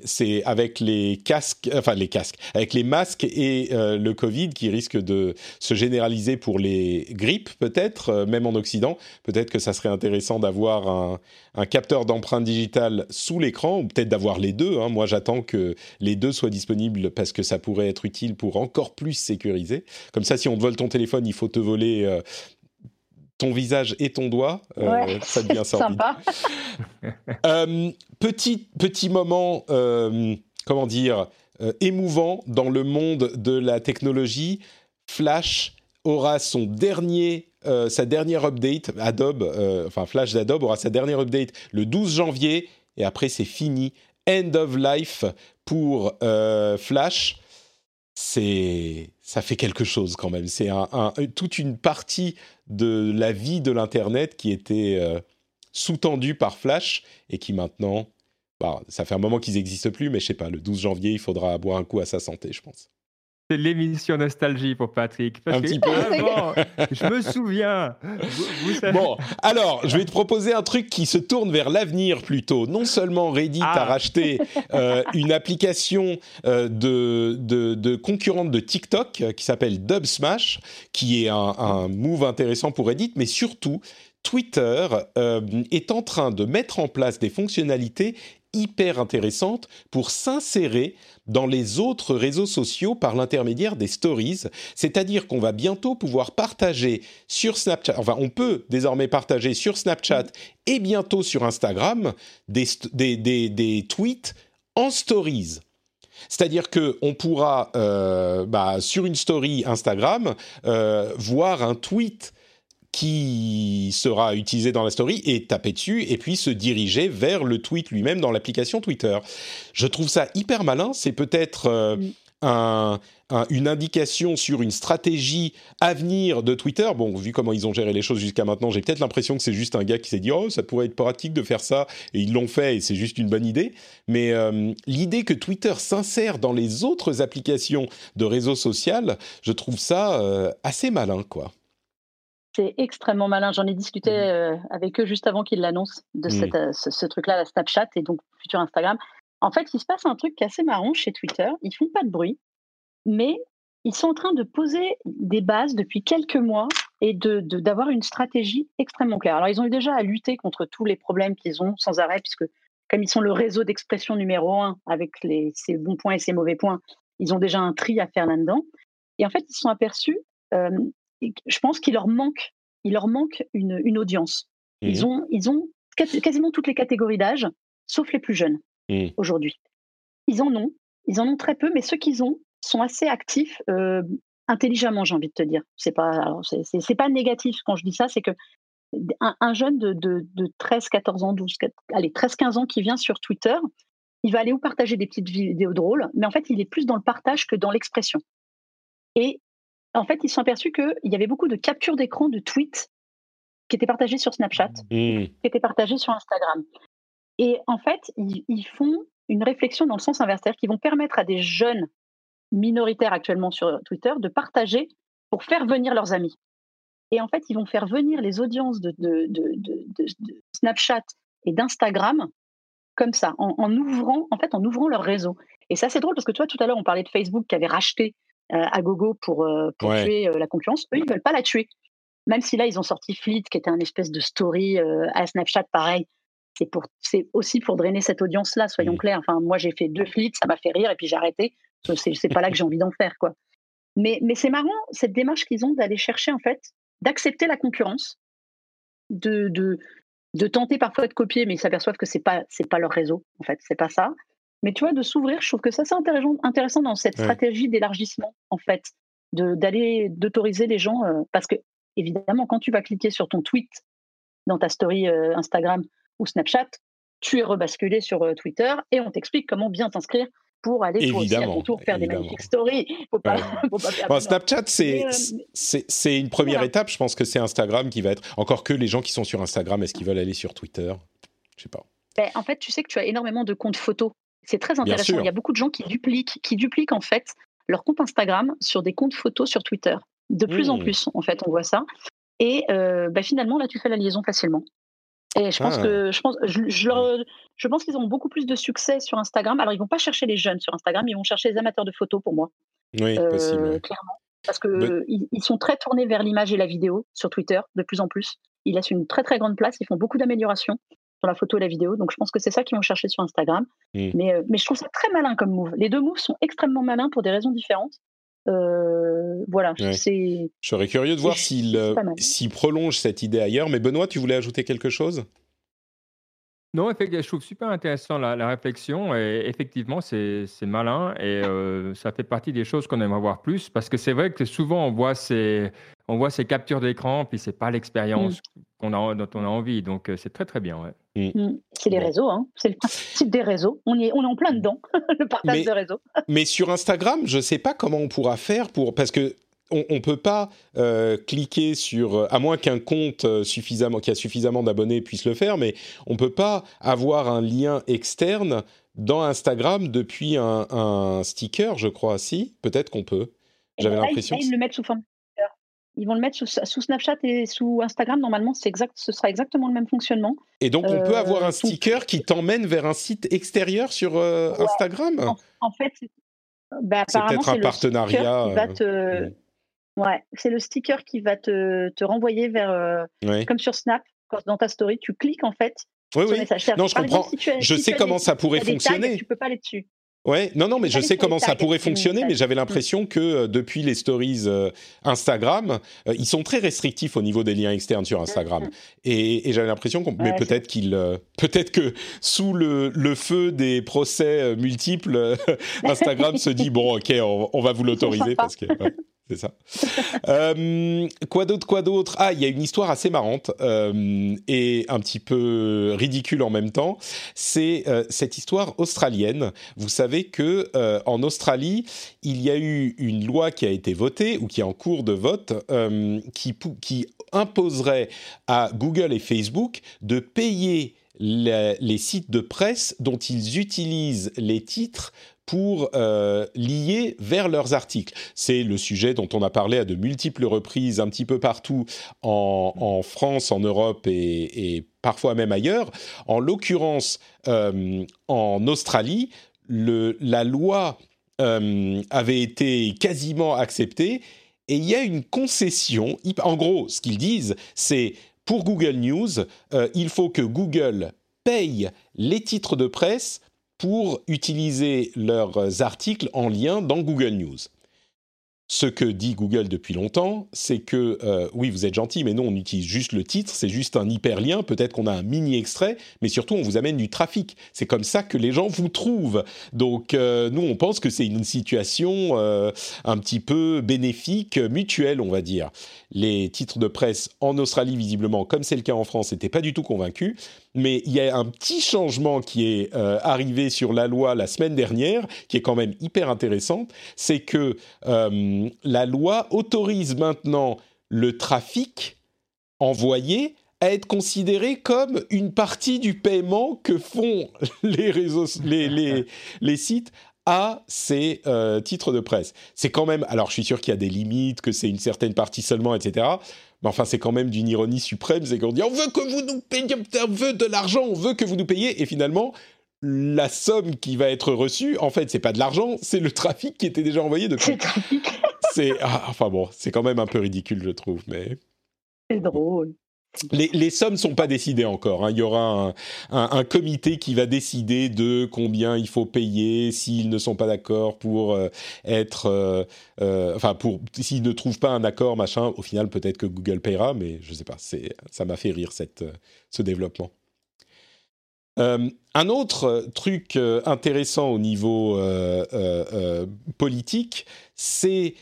c'est avec les casques, enfin les casques, avec les masques et le Covid qui risque de se généraliser pour les grippes, peut-être même en Occident. Peut-être que ça serait intéressant d'avoir un, un capteur d'empreinte digitale sous l'écran, ou peut-être d'avoir les deux. Hein. Moi, j'attends que les deux soient disponibles parce que ça pourrait être utile pour encore plus sécuriser. Comme ça, si on te vole ton téléphone, il faut te voler euh, ton visage et ton doigt. Euh, ça devient [LAUGHS] sympa. [LAUGHS] euh, petit, petit moment, euh, comment dire, émouvant dans le monde de la technologie. Flash aura son dernier euh, sa dernière update, Adobe, euh, enfin Flash d'Adobe aura sa dernière update le 12 janvier et après c'est fini. End of life pour euh, Flash. C'est, ça fait quelque chose quand même. C'est toute une partie de la vie de l'internet qui était sous-tendue par Flash et qui maintenant, bah, ça fait un moment qu'ils n'existent plus, mais je sais pas. Le 12 janvier, il faudra boire un coup à sa santé, je pense. C'est l'émission nostalgie pour Patrick. un petit peu. [LAUGHS] je me souviens. Bon, alors, je vais te proposer un truc qui se tourne vers l'avenir plutôt. Non seulement Reddit a ah. racheté euh, une application euh, de, de, concurrente de TikTok euh, qui s'appelle Dubsmash, qui est un, un, move intéressant pour Reddit, mais surtout, Twitter est en train de mettre en place des fonctionnalités hyper intéressantes pour s'insérer dans les autres réseaux sociaux par l'intermédiaire des stories. C'est-à-dire qu'on va bientôt pouvoir partager sur Snapchat, enfin on peut désormais partager sur Snapchat et bientôt sur Instagram des, des, tweets en stories. C'est-à-dire que on pourra euh, bah, sur une story Instagram euh, voir un tweet qui sera utilisé dans la story et taper dessus et puis se diriger vers le tweet lui-même dans l'application Twitter. Je trouve ça hyper malin. C'est peut-être euh, un, une indication sur une stratégie à venir de Twitter. Bon, vu comment ils ont géré les choses jusqu'à maintenant, j'ai peut-être l'impression que c'est juste un gars qui s'est dit oh ça pourrait être pratique de faire ça et ils l'ont fait et c'est juste une bonne idée. Mais euh, l'idée que Twitter s'insère dans les autres applications de réseau social, je trouve ça euh, assez malin quoi. C'est extrêmement malin. J'en ai discuté mmh. euh, avec eux juste avant qu'ils l'annoncent de mmh. euh, ce, truc-là, la Snapchat et donc futur Instagram. En fait, il se passe un truc assez marrant chez Twitter. Ils font pas de bruit, mais ils sont en train de poser des bases depuis quelques mois et de, d'avoir une stratégie extrêmement claire. Alors, ils ont eu déjà à lutter contre tous les problèmes qu'ils ont sans arrêt, puisque comme ils sont le réseau d'expression numéro un avec les, ses bons points et ses mauvais points, ils ont déjà un tri à faire là-dedans. Et en fait, ils se sont aperçus euh, je pense qu'il leur manque, il leur manque une, audience. Ils ont, ils ont quasiment toutes les catégories d'âge, sauf les plus jeunes mmh. aujourd'hui. Ils en ont, ils en ont très peu, mais ceux qu'ils ont sont assez actifs euh, intelligemment, j'ai envie de te dire. C'est pas, c'est pas négatif quand je dis ça, c'est que un, jeune de, de, 13, 14 ans, 12, allez, 13, 15 ans qui vient sur Twitter, il va aller ou partager des petites vidéos drôles, mais en fait, il est plus dans le partage que dans l'expression. Et en fait, ils se sont aperçus qu'il y avait beaucoup de captures d'écran de tweets qui étaient partagés sur Snapchat, mmh. qui étaient partagés sur Instagram. Et en fait, ils, font une réflexion dans le sens inverse, c'est-à-dire qu'ils vont permettre à des jeunes minoritaires actuellement sur Twitter de partager pour faire venir leurs amis. Et en fait, ils vont faire venir les audiences de, Snapchat et d'Instagram comme ça, en, ouvrant, en fait, en ouvrant leur réseau. Et ça, c'est drôle parce que toi, tout à l'heure, on parlait de Facebook qui avait racheté à gogo pour, euh, tuer euh, la concurrence. Eux, ils ne veulent pas la tuer. Même si là, ils ont sorti Fleet, qui était un espèce de story à Snapchat, pareil. C'est, pour, c'est aussi pour drainer cette audience-là, soyons mmh. clairs. Enfin, moi, j'ai fait deux Fleets, ça m'a fait rire, et puis j'ai arrêté. C'est, c'est pas là que j'ai envie d'en faire, quoi. Mais, mais c'est marrant, cette démarche qu'ils ont d'aller chercher, en fait, d'accepter la concurrence, de, de, de tenter parfois de copier, mais ils s'aperçoivent que c'est pas c'est pas leur réseau en fait, c'est pas ça. Mais tu vois, de s'ouvrir, je trouve que ça c'est intéressant, intéressant dans cette stratégie d'élargissement en fait, d'aller d'autoriser les gens euh, parce que évidemment quand tu vas cliquer sur ton tweet dans ta story euh, Instagram ou Snapchat, tu es rebasculé sur euh, Twitter et on t'explique comment bien t'inscrire pour aller aussi à ton tour faire des magnifiques stories. Faut pas, [LAUGHS] Snapchat, c'est une première étape. Je pense que c'est Instagram qui va être. Encore que les gens qui sont sur Instagram, est-ce qu'ils veulent aller sur Twitter? Je sais pas. Ben, en fait, tu sais que tu as énormément de comptes photos. C'est très intéressant. Il y a beaucoup de gens qui dupliquent, qui dupliquent en fait leur compte Instagram sur des comptes photos sur Twitter. De plus en mmh. plus, en fait, on voit ça. Et euh, ben, finalement, là, tu fais la liaison facilement. Et je pense ah. que je pense, je, je, pense qu'ils ont beaucoup plus de succès sur Instagram. Alors, ils vont pas chercher les jeunes sur Instagram, ils vont chercher les amateurs de photos pour moi. Oui, euh, possible. Clairement. Parce qu'ils ils sont très tournés vers l'image et la vidéo sur Twitter, de plus en plus. Ils laissent une très très grande place, ils font beaucoup d'améliorations sur la photo et la vidéo. Donc je pense que c'est ça qu'ils vont chercher sur Instagram. Mmh. Mais, euh, mais je trouve ça très malin comme move. Les deux moves sont extrêmement malins pour des raisons différentes. Euh, voilà, c'est. Je serais curieux de voir euh, s'il prolonge cette idée ailleurs. Mais Benoît, tu voulais ajouter quelque chose? Non, effectivement, je trouve super intéressant la, réflexion et effectivement, c'est malin et euh, ça fait partie des choses qu'on aimerait voir plus parce que c'est vrai que souvent on voit ces, on voit ces captures d'écran puis c'est pas l'expérience mmh. qu'on a, dont on a envie. Donc c'est très très bien. Mmh. Mmh. C'est les réseaux, hein. c'est le principe des réseaux. On, est, on est en plein dedans, [LAUGHS] le partage de réseaux. [LAUGHS] mais sur Instagram, je ne sais pas comment on pourra faire pour. Parce que on ne peut pas euh, cliquer sur, à moins qu'un compte euh, suffisamment, qui a suffisamment d'abonnés puisse le faire, mais on ne peut pas avoir un lien externe dans Instagram depuis un, sticker, je crois. Si, peut-être qu'on peut. J'avais l'impression. Ils le mettent sous forme ils vont le mettre sous, Snapchat et sous Instagram. Normalement, exact, ce sera exactement le même fonctionnement. Et donc, on peut avoir un euh, sticker qui t'emmène vers un site extérieur sur Instagram? En, fait, bah, c'est peut-être un partenariat. Ouais, c'est le sticker qui va te, te renvoyer vers, euh, comme sur Snap, quand dans ta story, tu cliques en fait. Oui, oui. Non, je comprends. je sais comment ça pourrait fonctionner. tu peux pas aller dessus. Ouais, non, non, mais je sais comment ça pourrait fonctionner, mais j'avais l'impression que euh, depuis les stories euh, Instagram, ils sont très restrictifs au niveau des liens externes sur Instagram. Et, j'avais l'impression qu'on, mais peut-être qu'il, peut-être que sous le, le, feu des procès multiples, [LAUGHS] Instagram se dit bon, ok, on, on va vous l'autoriser parce que c'est ça. [LAUGHS] Euh, quoi d'autre, quoi d'autre? Ah, il y a une histoire assez marrante euh, et un petit peu ridicule en même temps. C'est euh, cette histoire australienne. Vous savez que en Australie, il y a eu une loi qui a été votée ou qui est en cours de vote qui, qui imposerait à Google et Facebook de payer les sites de presse dont ils utilisent les titres pour euh, lier vers leurs articles. C'est le sujet dont on a parlé à de multiples reprises un petit peu partout en, France, en Europe et, parfois même ailleurs. En l'occurrence, euh, en Australie, la loi euh, avait été quasiment acceptée et il y a une concession. En gros, ce qu'ils disent, c'est pour Google News, il faut que Google paye les titres de presse pour utiliser leurs articles en lien dans Google News. Ce que dit Google depuis longtemps, c'est que euh, oui, vous êtes gentil, mais non, on utilise juste le titre, c'est juste un hyperlien, peut-être qu'on a un mini extrait, mais surtout on vous amène du trafic. C'est comme ça que les gens vous trouvent. Donc euh, nous, on pense que c'est une situation euh, un petit peu bénéfique, mutuelle, on va dire. Les titres de presse en Australie, visiblement, comme c'est le cas en France, n'étaient pas du tout convaincus. Mais il y a un petit changement qui est euh, arrivé sur la loi la semaine dernière, qui est quand même hyper intéressant, c'est que euh, la loi autorise maintenant le trafic envoyé à être considéré comme une partie du paiement que font [LAUGHS] les sites à ces euh, titres de presse. C'est quand même, alors je suis sûr qu'il y a des limites, que c'est une certaine partie seulement, etc. Mais enfin, c'est quand même d'une ironie suprême, c'est qu'on dit on veut que vous nous payiez, on veut de l'argent, on veut que vous nous payiez, et finalement, la somme qui va être reçue, en fait, c'est pas de l'argent, c'est le trafic qui était déjà envoyé depuis. C'est le trafic. c'est, ah, enfin bon, c'est quand même un peu ridicule, je trouve, mais. C'est drôle. Les, les sommes sont pas décidées encore. Hein. Il y aura un, comité qui va décider de combien il faut payer s'ils ne sont pas d'accord pour euh, être, euh, euh, enfin pour s'ils ne trouvent pas un accord, machin. Au final, peut-être que Google payera, mais je sais pas. Ça m'a fait rire ce développement. Un autre truc intéressant au niveau politique, c'est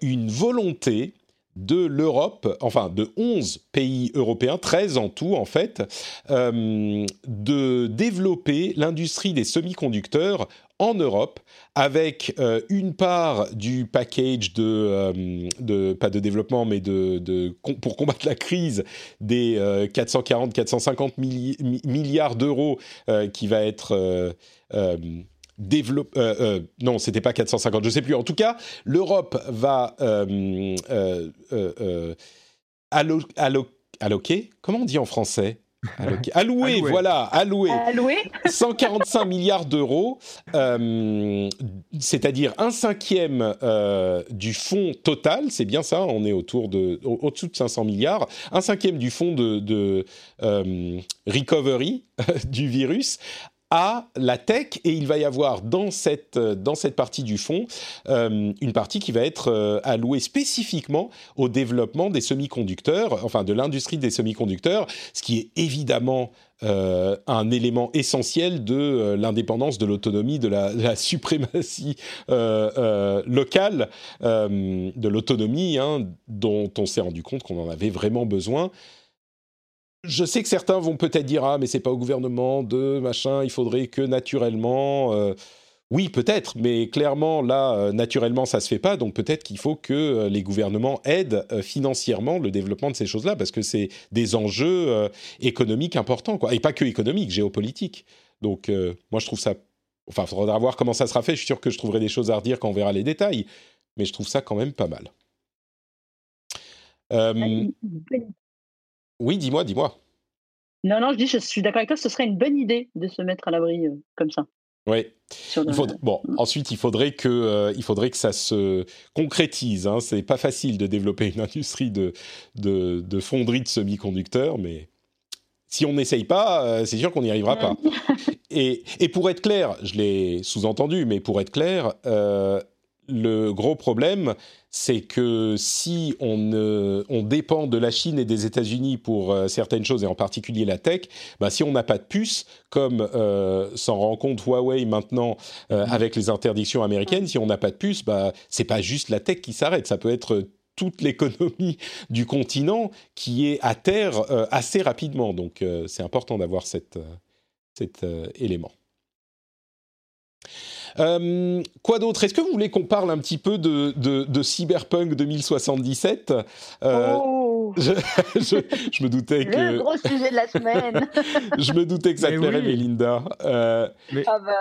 une volonté de l'Europe, enfin de 11 pays européens, 13 en tout en fait, euh, de développer l'industrie des semi-conducteurs en Europe avec euh, une part du package de, euh, de, pas de développement mais de, pour combattre la crise des 440-450 milli milliards d'euros qui va être développe. Euh, euh, non, c'était pas 450, je sais plus. En tout cas, l'Europe va euh, euh, euh allo allo alloquer? Comment on dit en français? [LAUGHS] Allouer, allouer, voilà, allouer, allouer. [LAUGHS] 145 milliards d'euros, euh, c'est-à-dire un cinquième euh, du fonds total, c'est bien ça, on est autour de, au-dessous de 500 milliards, un cinquième du fonds de, de euh, recovery [LAUGHS] du virus à la tech et il va y avoir dans cette, dans cette partie du fonds euh, une partie qui va être euh, allouée spécifiquement au développement des semi-conducteurs, enfin de l'industrie des semi-conducteurs, ce qui est évidemment euh, un élément essentiel de euh, l'indépendance, de l'autonomie, de la, suprématie euh, locale, de l'autonomie hein, dont on s'est rendu compte qu'on en avait vraiment besoin je sais que certains vont peut-être dire ah mais c'est pas au gouvernement de machin, il faudrait que naturellement. Euh, oui, peut-être, mais clairement là, euh, naturellement, ça se fait pas. Donc peut-être qu'il faut que euh, les gouvernements aident financièrement le développement de ces choses-là, parce que c'est des enjeux économiques importants, quoi, et pas que économiques, géopolitiques. Donc moi, je trouve ça. Enfin, il faudra voir comment ça sera fait. Je suis sûr que je trouverai des choses à redire quand on verra les détails, mais je trouve ça quand même pas mal. Euh, oui, dis-moi, dis-moi. Non, non, je dis, je suis d'accord avec toi, ce serait une bonne idée de se mettre à l'abri euh, comme ça. Oui. Il bon, ensuite, il faudrait que, euh, il faudrait que ça se concrétise. Hein. C'est pas facile de développer une industrie de, de, de fonderie de semi-conducteurs, mais si on n'essaye pas, euh, c'est sûr qu'on n'y arrivera pas. [LAUGHS] et, et, pour être clair, je l'ai sous-entendu, mais pour être clair, euh, le gros problème, c'est que si on, euh, on, dépend de la Chine et des États-Unis pour euh, certaines choses, et en particulier la tech, bah, si on n'a pas de puce, comme euh, s'en rend compte Huawei maintenant euh, avec les interdictions américaines, si on n'a pas de puce, bah, c'est pas juste la tech qui s'arrête, ça peut être toute l'économie [LAUGHS] du continent qui est à terre assez rapidement. Donc c'est important d'avoir cet élément. Euh, quoi d'autre? Est-ce que vous voulez qu'on parle un petit peu de, de, de Cyberpunk 2077 euh, oh. je, [LAUGHS] je, je, me doutais que... Le gros sujet de la semaine [LAUGHS] Je me doutais que ça Mais plairait, oui. Mélinda. Euh, Mais... Ah bah,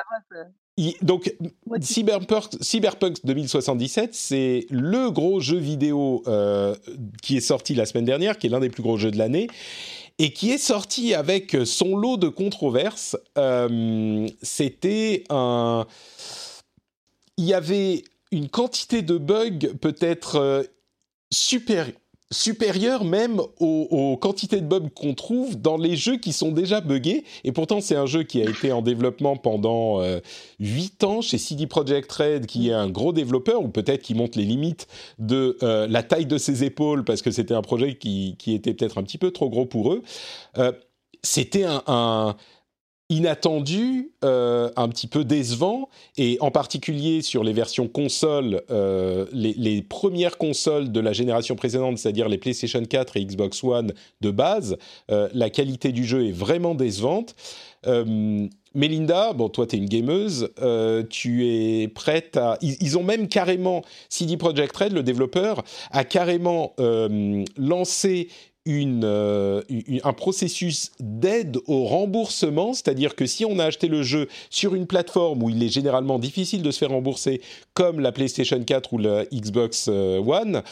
donc, Cyberpunk, Cyberpunk 2077, c'est le gros jeu vidéo euh, qui est sorti la semaine dernière, qui est l'un des plus gros jeux de l'année et qui est sorti avec son lot de controverses. Euh, C'était un. Il y avait une quantité de bugs peut-être euh, supérieure même aux, quantités de bugs qu'on trouve dans les jeux qui sont déjà buggés. Et pourtant, c'est un jeu qui a été en développement pendant euh, 8 ans chez CD Projekt Red, qui est un gros développeur, ou peut-être qui monte les limites de euh, la taille de ses épaules, parce que c'était un projet qui, était peut-être un petit peu trop gros pour eux. Euh, c'était un inattendu, euh, un petit peu décevant, et en particulier sur les versions consoles, euh, les, premières consoles de la génération précédente, c'est-à-dire les PlayStation 4 et Xbox One de base, euh, la qualité du jeu est vraiment décevante. Melinda, bon, toi, tu es une gameuse, tu es prête à... Ils, ont même carrément, CD Projekt Red, le développeur, a carrément lancé euh, un processus d'aide au remboursement, c'est-à-dire que si on a acheté le jeu sur une plateforme où il est généralement difficile de se faire rembourser, comme la PlayStation 4 ou la Xbox euh, One,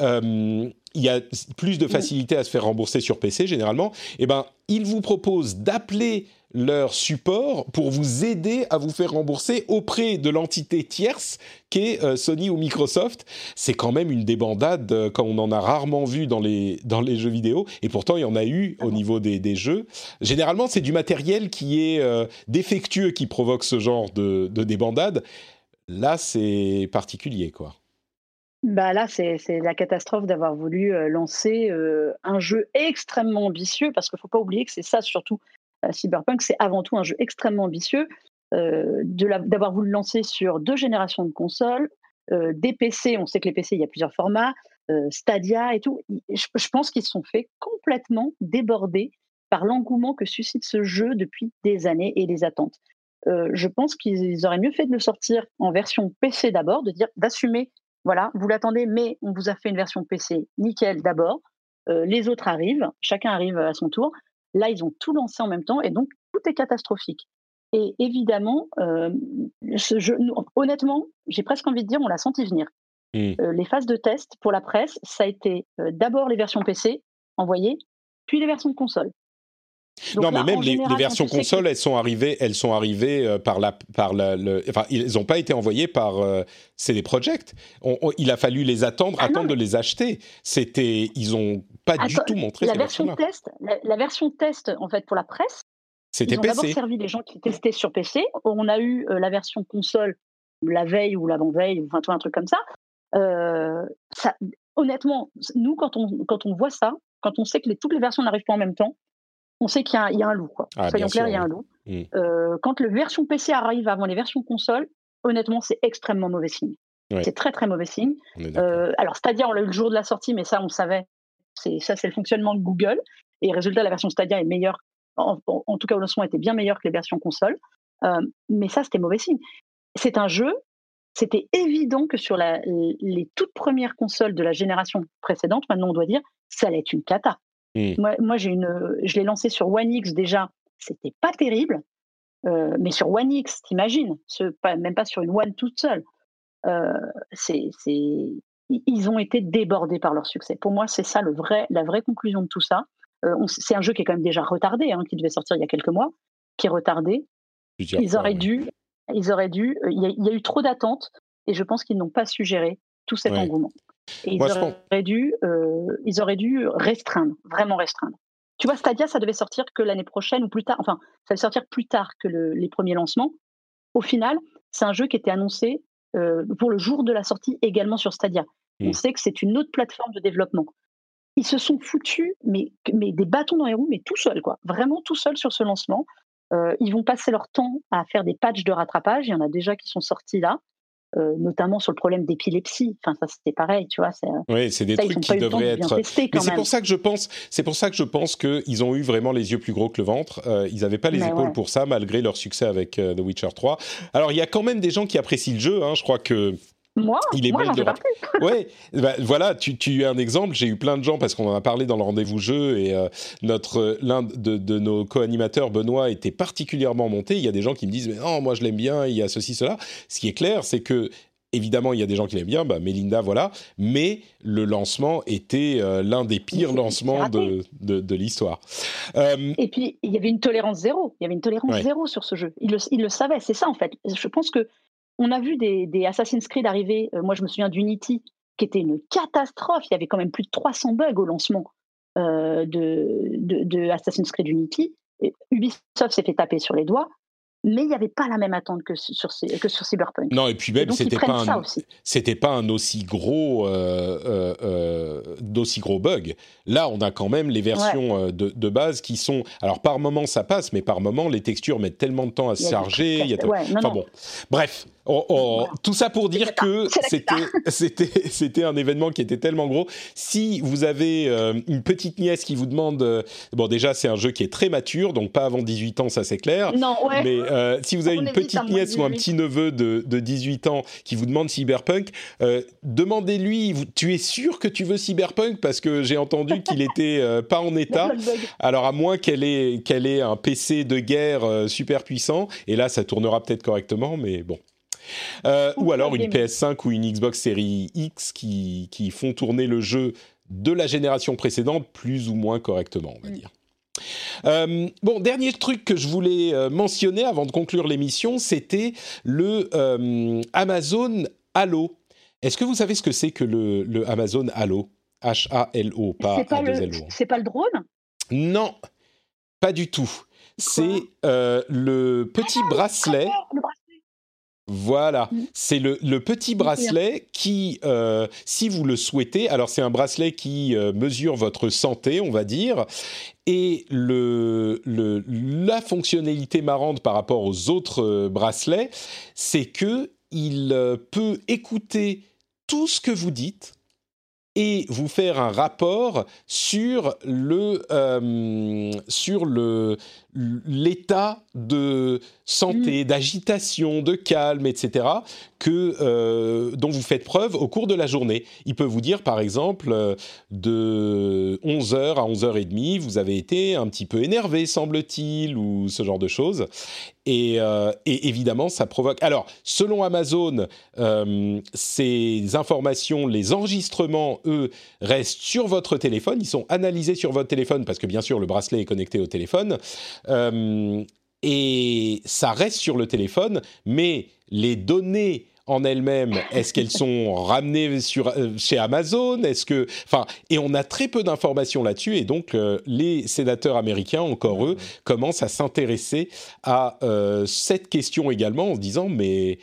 euh, il y a plus de facilité à se faire rembourser sur PC généralement, et eh ben, il vous propose d'appeler leur support pour vous aider à vous faire rembourser auprès de l'entité tierce qu'est euh, Sony ou Microsoft. C'est quand même une débandade euh, quand on en a rarement vu dans les, dans les jeux vidéo, et pourtant il y en a eu au niveau des, des jeux. Généralement, c'est du matériel qui est euh, défectueux qui provoque ce genre de, de débandade. Là, c'est particulier, quoi. Bah là, c'est la catastrophe d'avoir voulu lancer un jeu extrêmement ambitieux, parce qu'il ne faut pas oublier que c'est ça surtout Cyberpunk, c'est avant tout un jeu extrêmement ambitieux, euh, d'avoir voulu lancer sur deux générations de consoles, euh, des PC, on sait que les PC, il y a plusieurs formats, euh, Stadia et tout. Je, pense qu'ils se sont fait complètement déborder par l'engouement que suscite ce jeu depuis des années et les attentes. je pense qu'ils auraient mieux fait de le sortir en version PC d'abord, de dire d'assumer, voilà, vous l'attendez, mais on vous a fait une version PC nickel d'abord. les autres arrivent, chacun arrive à son tour. Là, ils ont tout lancé en même temps et donc tout est catastrophique. Et évidemment, euh, ce jeu, honnêtement, j'ai presque envie de dire, on l'a senti venir. Mmh. Euh, les phases de test pour la presse, ça a été euh, d'abord les versions PC envoyées, puis les versions de console. Non, mais même les, versions console, elles sont arrivées, elles sont arrivées par la, par la, le, enfin, ils n'ont pas été envoyées par CD Projekt. il a fallu les attendre, ah attendre de les acheter. C'était, ils ont pas du tout montré la version test. La, version test, en fait, pour la presse, c'était ont d'abord servi les gens qui testaient sur PC. On a eu euh, la version console la veille ou l'avant-veille, ou enfin, un truc comme ça. Euh, ça. Honnêtement, nous, quand on, quand on voit ça, quand on sait que les, toutes les versions n'arrivent pas en même temps, on sait qu'il y, y, a un loup. Quoi. Ah, Soyons clairs, il y a un loup. Mmh. Euh, quand la version PC arrive avant les versions console, honnêtement, c'est extrêmement mauvais signe. C'est très très mauvais signe. alors, c'est-à-dire, on l'a eu le jour de la sortie, mais ça, on savait ça, c'est le fonctionnement de Google. Et résultat, la version Stadia est meilleure, en, tout cas au lancement, était bien meilleure que les versions console. Euh, mais ça, c'était mauvais signe. C'est un jeu, c'était évident que sur les toutes premières consoles de la génération précédente, maintenant on doit dire, ça allait être une cata. Mmh. Moi, j'ai une, je l'ai lancé sur One X déjà, c'était pas terrible. Euh, mais sur One X, t'imagines, même pas sur une One toute seule. Euh, c'est ils ont été débordés par leur succès. Pour moi, c'est ça le vrai, la vraie conclusion de tout ça. Euh, c'est un jeu qui est quand même déjà retardé, hein, qui devait sortir il y a quelques mois, qui est retardé. Ils auraient, dû, ils auraient dû, euh, il y, a, eu trop d'attentes et je pense qu'ils n'ont pas suggéré tout cet engouement. Et ils, auraient dû, euh, ils auraient dû restreindre, vraiment restreindre. Tu vois, Stadia, ça devait sortir que l'année prochaine ou plus tard. Enfin, ça devait sortir plus tard que les premiers lancements. Au final, c'est un jeu qui était annoncé pour le jour de la sortie également sur Stadia. On mmh. sait que c'est une autre plateforme de développement. Ils se sont foutus, mais, mais des bâtons dans les roues, mais tout seuls, quoi. Vraiment tout seuls sur ce lancement. Euh, ils vont passer leur temps à faire des patchs de rattrapage. Il y en a déjà qui sont sortis là. Euh, notamment sur le problème d'épilepsie. Enfin, ça c'était pareil, tu vois. Oui, c'est des trucs qui devraient être. Mais c'est pour ça que je pense, c'est pour ça que je pense qu'ils ont eu vraiment les yeux plus gros que le ventre. Euh, ils n'avaient pas les épaules pour ça, malgré leur succès avec The Witcher 3. Alors, il y a quand même des gens qui apprécient le jeu. Hein. Je crois que moi, il est moi, de ouais, bah, voilà, tu, tu as un exemple. J'ai eu plein de gens parce qu'on en a parlé dans le rendez-vous jeu et euh, notre l'un de, de, nos co-animateurs Benoît était particulièrement monté. Il y a des gens qui me disent mais non, moi je l'aime bien. Il y a ceci cela. Ce qui est clair, c'est que évidemment, il y a des gens qui l'aiment bien, bah, Melinda, voilà, mais le lancement était euh, l'un des pires lancements de, de, l'histoire. Euh, et puis, il y avait une tolérance zéro. Il y avait une tolérance zéro sur ce jeu. Il le, il le savait, c'est ça en fait. Je pense que on a vu des, Assassin's Creed arriver. Euh, moi, je me souviens d'Unity, qui était une catastrophe. Il y avait quand même plus de 300 bugs au lancement euh, de, Assassin's Creed Unity. Ubisoft s'est fait taper sur les doigts. mais il n'y avait pas la même attente que sur, que sur Cyberpunk. Non, et puis même, c'était pas, un, c'était pas un aussi gros, euh, d'aussi gros bug. Là, on a quand même les versions de, de, base qui sont. Alors, par moment, ça passe, mais par moment, les textures mettent tellement de temps à se charger. Y a enfin bon. Bref, Oh, oh, tout ça pour dire que [LAUGHS] c'était, un événement qui était tellement gros. Si vous avez euh, une petite nièce qui vous demande, euh, bon déjà c'est un jeu qui est très mature, donc pas avant 18 ans, ça c'est clair. Non, ouais. Mais euh, si vous avez une petite nièce ou un petit neveu de, de, 18 ans qui vous demande Cyberpunk, demandez-lui, tu es sûr que tu veux Cyberpunk? Parce que j'ai entendu qu'il [LAUGHS] était pas en état. Alors à moins qu'elle ait, qu'elle ait un PC de guerre super puissant, et là ça tournera peut-être correctement, mais bon. Euh, ou alors une PS5 ou une Xbox Series X qui, qui, font tourner le jeu de la génération précédente plus ou moins correctement, on va mm. dire. Euh, bon, dernier truc que je voulais euh, mentionner avant de conclure l'émission, c'était le Amazon Halo. Est-ce que vous savez ce que c'est que le, le, Amazon Halo? H-A-L-O, pas A-2-L-O. C'est pas le drone? Non, pas du tout. C'est le petit ah, bracelet. Le bracelet voilà, mmh. c'est le, petit bracelet qui, euh, si vous le souhaitez, alors c'est un bracelet qui euh, mesure votre santé, on va dire, et le, la fonctionnalité marrante par rapport aux autres euh, bracelets, c'est que il peut écouter tout ce que vous dites et vous faire un rapport sur le sur le l'état de santé, mm. d'agitation, de calme, etc., que, euh, dont vous faites preuve au cours de la journée. Il peut vous dire, par exemple, euh, de 11h à 11h30, vous avez été un petit peu énervé, semble-t-il, ou ce genre de choses. Et, euh, et, évidemment, ça provoque. Alors, selon Amazon, ces informations, les enregistrements, eux, restent sur votre téléphone. Ils sont analysés sur votre téléphone parce que, bien sûr, le bracelet est connecté au téléphone. Euh, et ça reste sur le téléphone, mais les données en elles-mêmes, est-ce qu'elles [LAUGHS] sont ramenées sur, euh, chez Amazon? Est-ce que, enfin, et on a très peu d'informations là-dessus, et donc euh, les sénateurs américains, encore eux, commencent à s'intéresser à cette question également en se disant, mais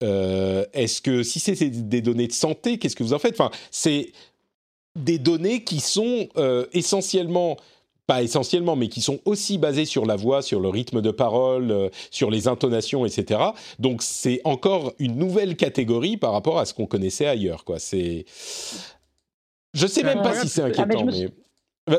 est-ce que si c'est des données de santé, qu'est-ce que vous en faites? Enfin, c'est des données qui sont essentiellement pas essentiellement, mais qui sont aussi basés sur la voix, sur le rythme de parole, euh, sur les intonations, etc. Donc c'est encore une nouvelle catégorie par rapport à ce qu'on connaissait ailleurs. Quoi. C'est, je sais même pas si c'est ah, inquiétant, mais,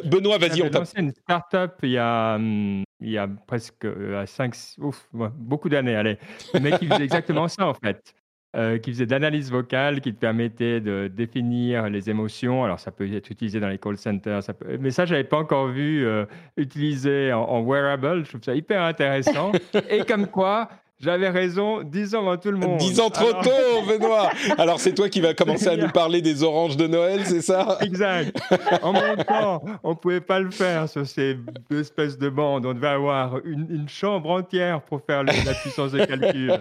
Benoît, vas-y, on t'a. une start-up il y a, hum, il y a presque 5, euh, ouf, beaucoup d'années, allez, mais qui faisait exactement ça en fait. Euh, qui faisait de l'analyse vocale, qui te permettait de définir les émotions. Alors, ça peut être utilisé dans les call centers, ça peut... mais ça, je n'avais pas encore vu euh, utilisé en, en, wearable. Je trouve ça hyper intéressant. [LAUGHS] Et comme quoi, j'avais raison, 10 ans avant tout le monde. 10 ans trop tôt, Benoît Alors c'est toi qui vas commencer à nous parler des oranges de Noël, c'est ça? Exact. En même temps, on ne pouvait pas le faire sur ces espèces de bandes. On devait avoir une, chambre entière pour faire la puissance de calcul.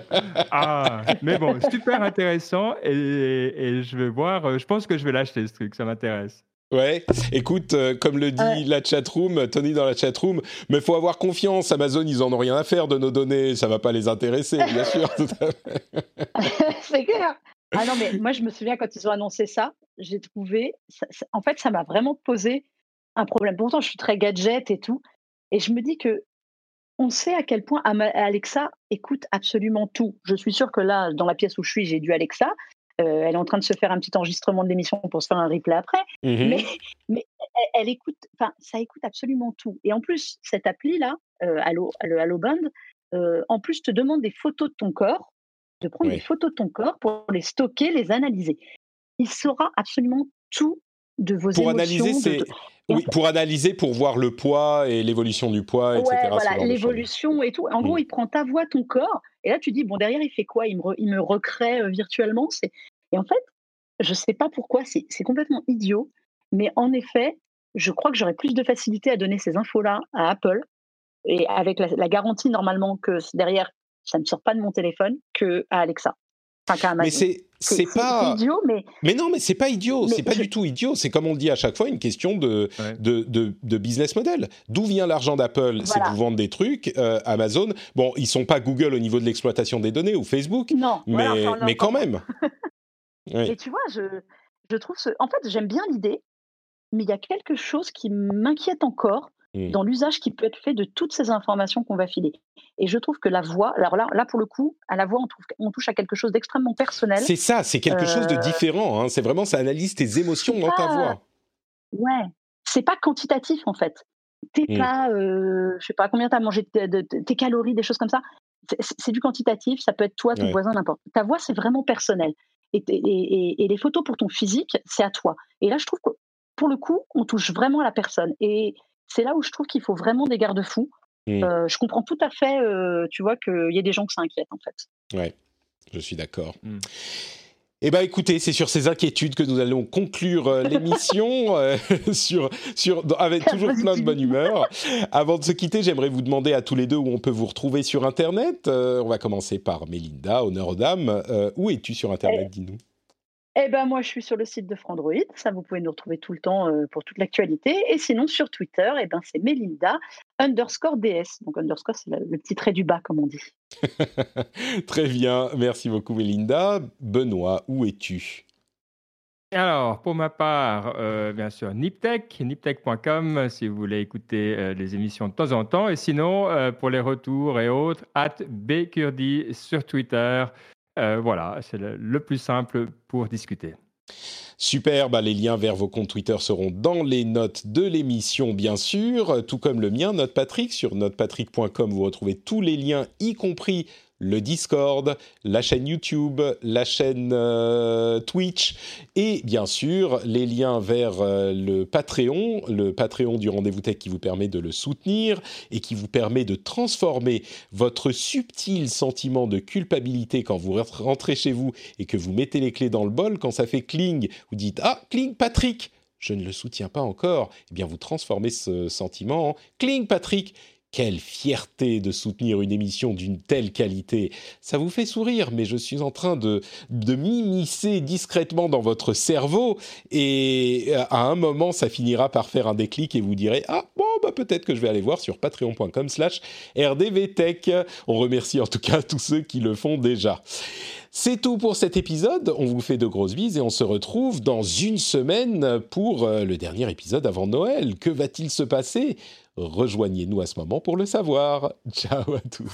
Ah, mais bon, super intéressant et, et je vais voir, je pense que je vais l'acheter ce truc, ça m'intéresse. Ouais, écoute, euh, comme le dit la chatroom, Tony dans la chatroom, mais faut avoir confiance. Amazon, ils en ont rien à faire de nos données, ça va pas les intéresser, bien [LAUGHS] sûr. [LAUGHS] C'est clair. Ah non, mais moi je me souviens quand ils ont annoncé ça, j'ai trouvé, en fait, ça m'a vraiment posé un problème. Pourtant, je suis très gadget et tout, et je me dis que on sait à quel point Alexa écoute absolument tout. Je suis sûre que là, dans la pièce où je suis, j'ai du Alexa, euh, elle est en train de se faire un petit enregistrement de l'émission pour se faire un replay après. Mmh mais, [LAUGHS] elle, écoute, enfin, ça écoute absolument tout. Et en plus, cette appli-là, euh, Allo, Allo Band, euh, en plus te demande des photos de ton corps, de prendre des photos de ton corps pour les stocker, les analyser. Il saura absolument tout de vos pour émotions. Analyser, oui, pour analyser, pour voir le poids et l'évolution du poids, etc. Voilà, l'évolution et tout. En gros, mmh. il prend ta voix, ton corps, et là, tu dis, bon, derrière, il fait quoi? Il me, il me recrée euh, virtuellement? Et en fait, je ne sais pas pourquoi, c'est complètement idiot, mais en effet, je crois que j'aurais plus de facilité à donner ces infos-là à Apple, et avec la, garantie normalement que derrière, ça ne sort pas de mon téléphone, que à Alexa. Mais c'est c'est pas idiot, mais mais non, mais c'est pas idiot. C'est pas du tout idiot. C'est comme on le dit à chaque fois, une question de de, de, business model. D'où vient l'argent d'Apple C'est pour vendre des trucs. Euh, Amazon, bon, ils sont pas Google au niveau de l'exploitation des données ou Facebook, non, mais mais quand même. Et [LAUGHS] tu vois, je je trouve ce... en fait j'aime bien l'idée, mais il y a quelque chose qui m'inquiète encore Mmh. dans l'usage qui peut être fait de toutes ces informations qu'on va filer. Et je trouve que la voix, alors là, là pour le coup, à la voix, on, trouve, on touche à quelque chose d'extrêmement personnel. C'est ça, c'est quelque chose de euh, différent. Hein. C'est vraiment, ça analyse tes émotions dans ta voix. Ouais, c'est pas quantitatif en fait. T'es mmh. pas, euh, je sais pas, combien t'as mangé de, tes calories, des choses comme ça. C'est du quantitatif, ça peut être toi, ton voisin, n'importe. Ta voix, c'est vraiment personnel. Et, et, et, les photos pour ton physique, c'est à toi. Et là, je trouve que pour le coup, on touche vraiment à la personne. Et c'est là où je trouve qu'il faut vraiment des garde-fous. Mmh. Euh, je comprends tout à fait, euh, tu vois, qu'il y a des gens que ça inquiète, en fait. Ouais, je suis d'accord. Mmh. Eh bien, écoutez, c'est sur ces inquiétudes que nous allons conclure euh, l'émission, [LAUGHS] sur, sur, avec [LAUGHS] toujours plein de bonne humeur. Avant de se quitter, j'aimerais vous demander à tous les deux où on peut vous retrouver sur Internet. on va commencer par Mélinda, honneur aux dames. où es-tu sur Internet, eh dis-nous? Eh ben moi, je suis sur le site de Frandroid. Ça, vous pouvez nous retrouver tout le temps euh, pour toute l'actualité. Et sinon, sur Twitter, eh ben, c'est Melinda underscore DS. Donc underscore, c'est le, petit trait du bas, comme on dit. [LAUGHS] Très bien. Merci beaucoup, Melinda. Benoît, où es-tu? Alors, pour ma part, euh, bien sûr, Niptech, niptech.com, si vous voulez écouter euh, les émissions de temps en temps. Et sinon, pour les retours et autres, at bkurdi sur Twitter. Euh, voilà, c'est le, plus simple pour discuter. Super, bah, les liens vers vos comptes Twitter seront dans les notes de l'émission, bien sûr, tout comme le mien, Note Patrick. Sur notepatrick.com, vous retrouvez tous les liens, y compris le Discord, la chaîne YouTube, la chaîne euh, Twitch et bien sûr les liens vers euh, le Patreon, le Patreon du Rendez-vous Tech qui vous permet de le soutenir et qui vous permet de transformer votre subtil sentiment de culpabilité quand vous rentrez chez vous et que vous mettez les clés dans le bol, quand ça fait cling, vous dites Ah, cling Patrick! Je ne le soutiens pas encore, eh bien vous transformez ce sentiment en Cling Patrick quelle fierté de soutenir une émission d'une telle qualité. Ça vous fait sourire, mais je suis en train de, de m'immiscer discrètement dans votre cerveau et euh, à un moment, ça finira par faire un déclic et vous direz, ah bon, bah peut-être que je vais aller voir sur patreon.com slash rdvtech. On remercie en tout cas tous ceux qui le font déjà. C'est tout pour cet épisode. On vous fait de grosses bises et on se retrouve dans une semaine pour euh, le dernier épisode avant Noël. Que va-t-il se passer? Rejoignez-nous à ce moment pour le savoir. Ciao à tous.